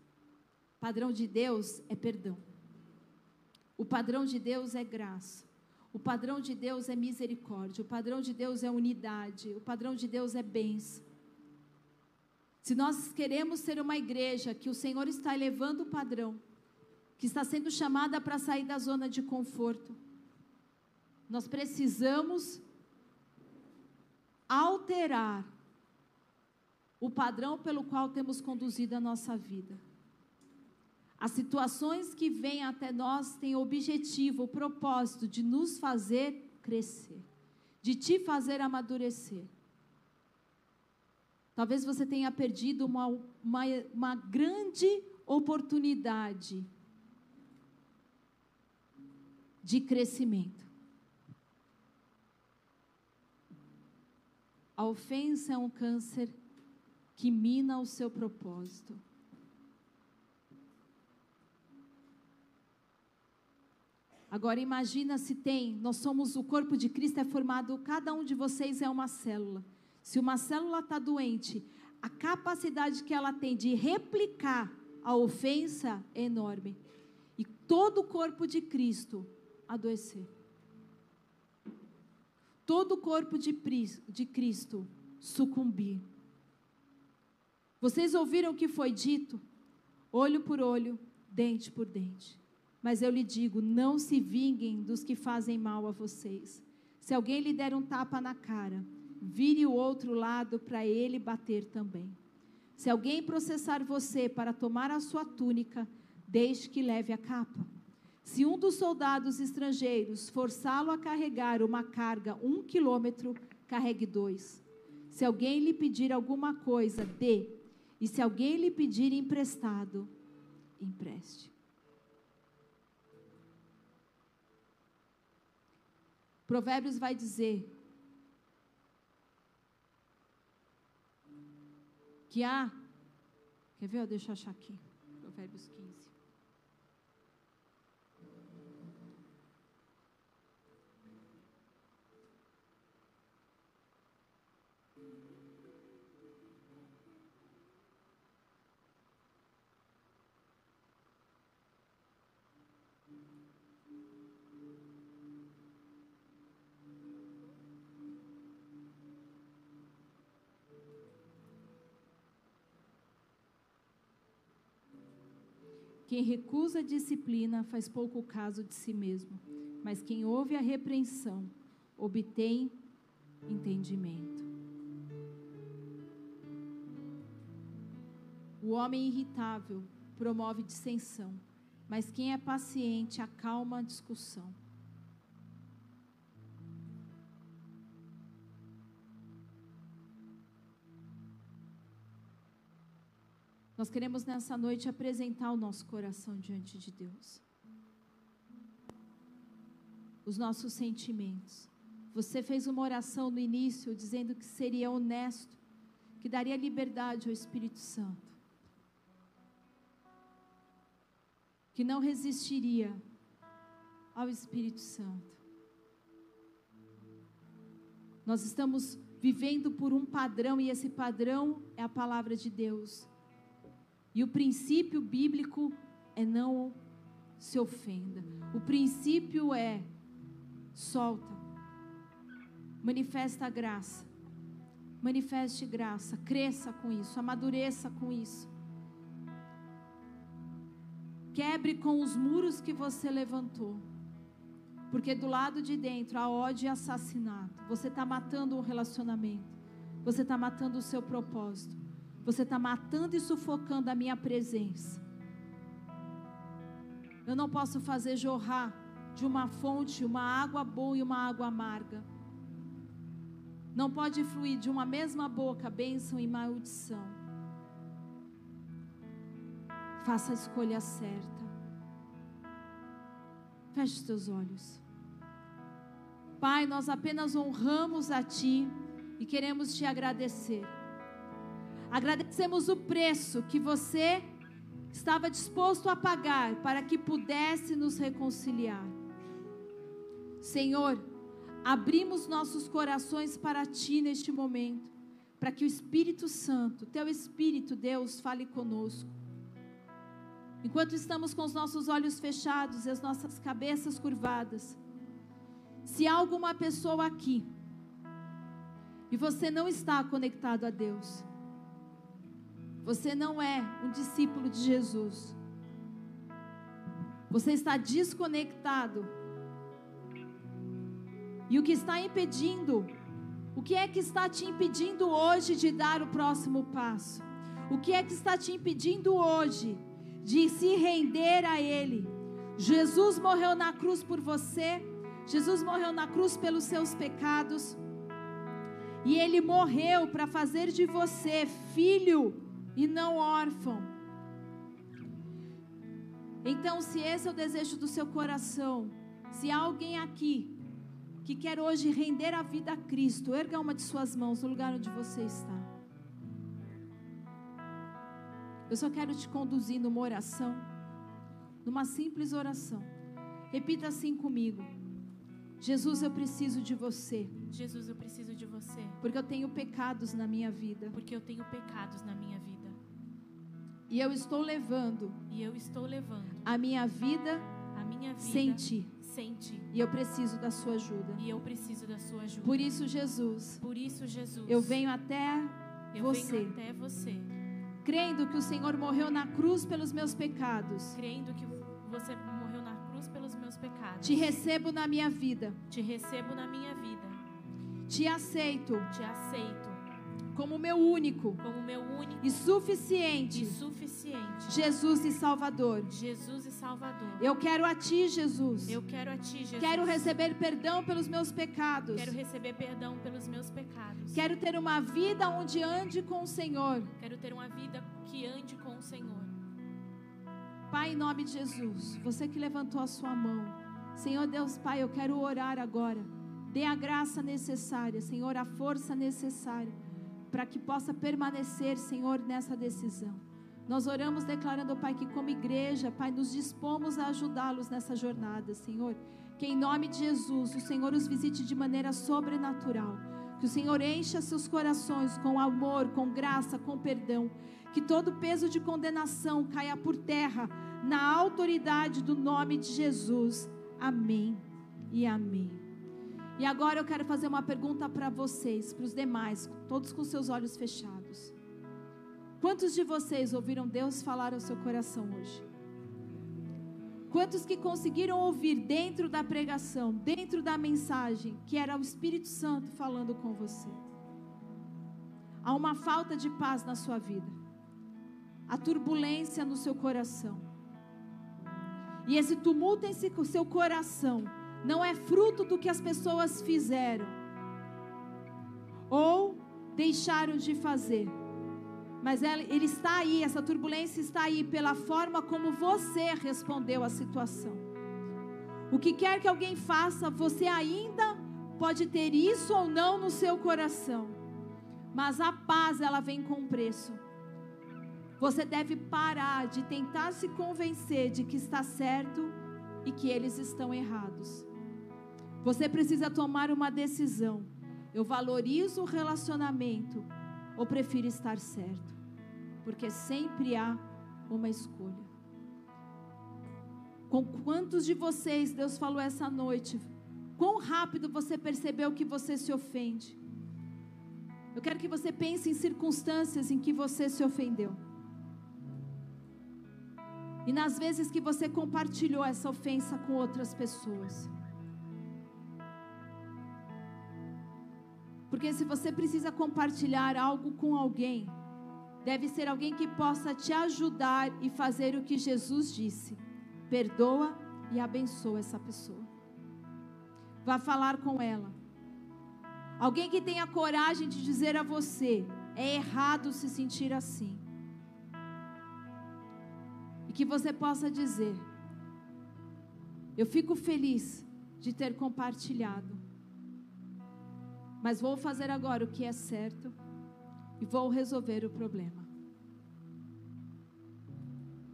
Speaker 2: Padrão de Deus é perdão. O padrão de Deus é graça. O padrão de Deus é misericórdia. O padrão de Deus é unidade. O padrão de Deus é bênção. Se nós queremos ser uma igreja que o Senhor está elevando o padrão, que está sendo chamada para sair da zona de conforto, nós precisamos alterar o padrão pelo qual temos conduzido a nossa vida. As situações que vêm até nós têm o objetivo, o propósito de nos fazer crescer, de te fazer amadurecer. Talvez você tenha perdido uma, uma, uma grande oportunidade de crescimento. A ofensa é um câncer que mina o seu propósito. Agora imagina se tem, nós somos o corpo de Cristo é formado, cada um de vocês é uma célula. Se uma célula está doente, a capacidade que ela tem de replicar a ofensa é enorme. E todo o corpo de Cristo adoecer. Todo o corpo de, de Cristo sucumbir. Vocês ouviram o que foi dito? Olho por olho, dente por dente. Mas eu lhe digo: não se vinguem dos que fazem mal a vocês. Se alguém lhe der um tapa na cara, vire o outro lado para ele bater também. Se alguém processar você para tomar a sua túnica, deixe que leve a capa. Se um dos soldados estrangeiros forçá-lo a carregar uma carga um quilômetro, carregue dois. Se alguém lhe pedir alguma coisa, dê. E se alguém lhe pedir emprestado, empreste. Provérbios vai dizer que há. Quer ver? Deixa eu achar aqui. Provérbios 15. Quem recusa a disciplina faz pouco caso de si mesmo, mas quem ouve a repreensão obtém entendimento. O homem irritável promove dissensão, mas quem é paciente acalma a discussão. Nós queremos nessa noite apresentar o nosso coração diante de Deus. Os nossos sentimentos. Você fez uma oração no início dizendo que seria honesto, que daria liberdade ao Espírito Santo. Que não resistiria ao Espírito Santo. Nós estamos vivendo por um padrão e esse padrão é a palavra de Deus. E o princípio bíblico é não se ofenda. O princípio é solta. Manifesta a graça. Manifeste graça, cresça com isso, amadureça com isso. Quebre com os muros que você levantou. Porque do lado de dentro há ódio e assassinato. Você está matando um relacionamento. Você está matando o seu propósito. Você está matando e sufocando a minha presença. Eu não posso fazer jorrar de uma fonte uma água boa e uma água amarga. Não pode fluir de uma mesma boca bênção e maldição. Faça a escolha certa. Feche os teus olhos. Pai, nós apenas honramos a Ti e queremos te agradecer. Agradecemos o preço que você estava disposto a pagar para que pudesse nos reconciliar. Senhor, abrimos nossos corações para Ti neste momento, para que o Espírito Santo, Teu Espírito, Deus, fale conosco. Enquanto estamos com os nossos olhos fechados e as nossas cabeças curvadas, se há alguma pessoa aqui e você não está conectado a Deus, você não é um discípulo de Jesus, você está desconectado, e o que está impedindo, o que é que está te impedindo hoje de dar o próximo passo? O que é que está te impedindo hoje de se render a Ele? Jesus morreu na cruz por você. Jesus morreu na cruz pelos seus pecados. E ele morreu para fazer de você filho e não órfão. Então, se esse é o desejo do seu coração, se há alguém aqui que quer hoje render a vida a Cristo, erga uma de suas mãos no lugar onde você está. Eu só quero te conduzir numa oração, numa simples oração. Repita assim comigo. Jesus, eu preciso de você.
Speaker 3: Jesus, eu preciso de você.
Speaker 2: Porque eu tenho pecados na minha vida.
Speaker 3: Porque eu tenho pecados na minha vida.
Speaker 2: E eu estou levando.
Speaker 3: E eu estou levando
Speaker 2: a minha vida,
Speaker 3: a minha vida
Speaker 2: sem ti.
Speaker 3: Sem ti.
Speaker 2: E eu preciso da sua ajuda.
Speaker 3: E eu preciso da sua ajuda.
Speaker 2: Por isso, Jesus.
Speaker 3: Por isso, Jesus.
Speaker 2: Eu venho até
Speaker 3: eu
Speaker 2: você.
Speaker 3: Venho até você.
Speaker 2: Crendo que o Senhor morreu na cruz pelos meus pecados.
Speaker 3: Crendo que você morreu na cruz pelos meus pecados.
Speaker 2: Te recebo na minha vida.
Speaker 3: Te recebo na minha vida.
Speaker 2: Te aceito.
Speaker 3: Te aceito
Speaker 2: como meu único,
Speaker 3: como meu único
Speaker 2: e suficiente,
Speaker 3: e suficiente
Speaker 2: Jesus e Salvador.
Speaker 3: Jesus e Salvador.
Speaker 2: Eu quero a ti, Jesus.
Speaker 3: Eu quero a ti, Jesus.
Speaker 2: Quero receber perdão pelos meus pecados.
Speaker 3: Quero receber perdão pelos meus pecados.
Speaker 2: Quero ter uma vida onde ande com o Senhor.
Speaker 3: Quero ter uma vida que ande com o Senhor.
Speaker 2: Pai, em nome de Jesus, você que levantou a sua mão. Senhor Deus, Pai, eu quero orar agora. Dê a graça necessária, Senhor, a força necessária para que possa permanecer, Senhor, nessa decisão. Nós oramos declarando, Pai, que como igreja, Pai, nos dispomos a ajudá-los nessa jornada, Senhor. Que em nome de Jesus, o Senhor os visite de maneira sobrenatural. Que o Senhor encha seus corações com amor, com graça, com perdão. Que todo peso de condenação caia por terra na autoridade do nome de Jesus. Amém e amém. E agora eu quero fazer uma pergunta para vocês, para os demais, todos com seus olhos fechados. Quantos de vocês ouviram Deus falar ao seu coração hoje? Quantos que conseguiram ouvir dentro da pregação, dentro da mensagem, que era o Espírito Santo falando com você? Há uma falta de paz na sua vida, a turbulência no seu coração. E esse tumulto em seu coração não é fruto do que as pessoas fizeram ou deixaram de fazer. Mas ele está aí, essa turbulência está aí pela forma como você respondeu à situação. O que quer que alguém faça, você ainda pode ter isso ou não no seu coração. Mas a paz, ela vem com preço. Você deve parar de tentar se convencer de que está certo e que eles estão errados. Você precisa tomar uma decisão. Eu valorizo o relacionamento ou prefiro estar certo? Porque sempre há uma escolha. Com quantos de vocês Deus falou essa noite? Quão rápido você percebeu que você se ofende? Eu quero que você pense em circunstâncias em que você se ofendeu. E nas vezes que você compartilhou essa ofensa com outras pessoas. Porque se você precisa compartilhar algo com alguém, deve ser alguém que possa te ajudar e fazer o que Jesus disse: perdoa e abençoa essa pessoa. Vá falar com ela. Alguém que tenha coragem de dizer a você: é errado se sentir assim. E que você possa dizer: eu fico feliz de ter compartilhado. Mas vou fazer agora o que é certo e vou resolver o problema.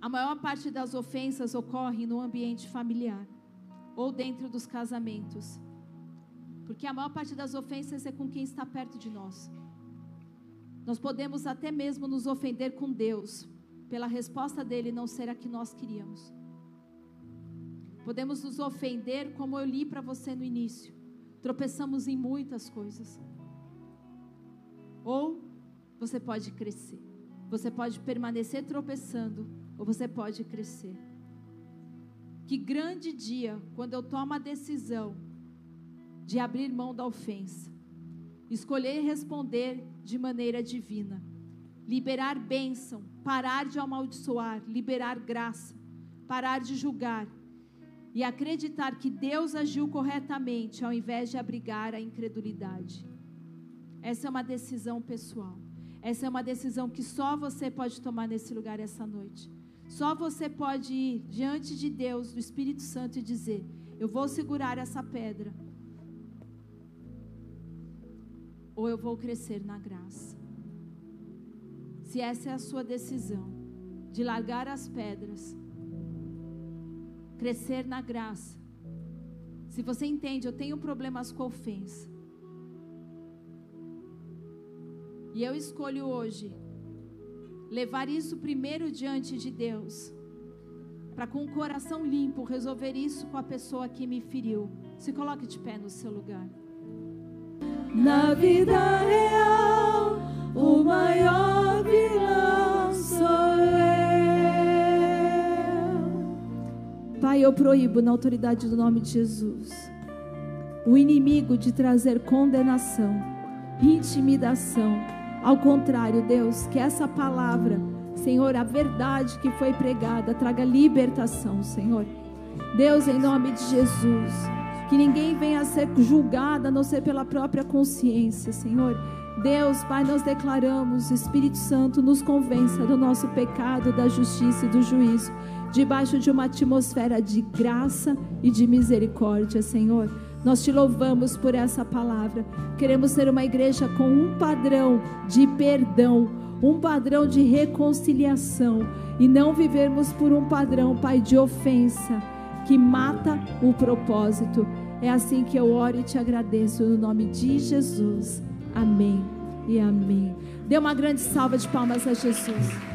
Speaker 2: A maior parte das ofensas ocorre no ambiente familiar ou dentro dos casamentos. Porque a maior parte das ofensas é com quem está perto de nós. Nós podemos até mesmo nos ofender com Deus, pela resposta dele não ser a que nós queríamos. Podemos nos ofender, como eu li para você no início. Tropeçamos em muitas coisas. Ou você pode crescer. Você pode permanecer tropeçando, ou você pode crescer. Que grande dia quando eu tomo a decisão de abrir mão da ofensa, escolher responder de maneira divina, liberar bênção, parar de amaldiçoar, liberar graça, parar de julgar e acreditar que Deus agiu corretamente ao invés de abrigar a incredulidade. Essa é uma decisão pessoal. Essa é uma decisão que só você pode tomar nesse lugar essa noite. Só você pode ir diante de Deus, do Espírito Santo, e dizer: Eu vou segurar essa pedra, ou eu vou crescer na graça. Se essa é a sua decisão, de largar as pedras, crescer na graça. Se você entende, eu tenho problemas com ofensa. E eu escolho hoje levar isso primeiro diante de Deus, para com o coração limpo resolver isso com a pessoa que me feriu. Se coloque de pé no seu lugar.
Speaker 4: Na vida real, o maior
Speaker 2: Pai, eu proíbo na autoridade do nome de Jesus o inimigo de trazer condenação, intimidação ao contrário, Deus, que essa palavra, Senhor, a verdade que foi pregada, traga libertação, Senhor. Deus, em nome de Jesus, que ninguém venha a ser julgado a não ser pela própria consciência, Senhor. Deus, Pai, nós declaramos, Espírito Santo, nos convença do nosso pecado, da justiça e do juízo, debaixo de uma atmosfera de graça e de misericórdia, Senhor. Nós te louvamos por essa palavra. Queremos ser uma igreja com um padrão de perdão, um padrão de reconciliação e não vivermos por um padrão, Pai, de ofensa que mata o propósito. É assim que eu oro e te agradeço no nome de Jesus. Amém e amém. Dê uma grande salva de palmas a Jesus.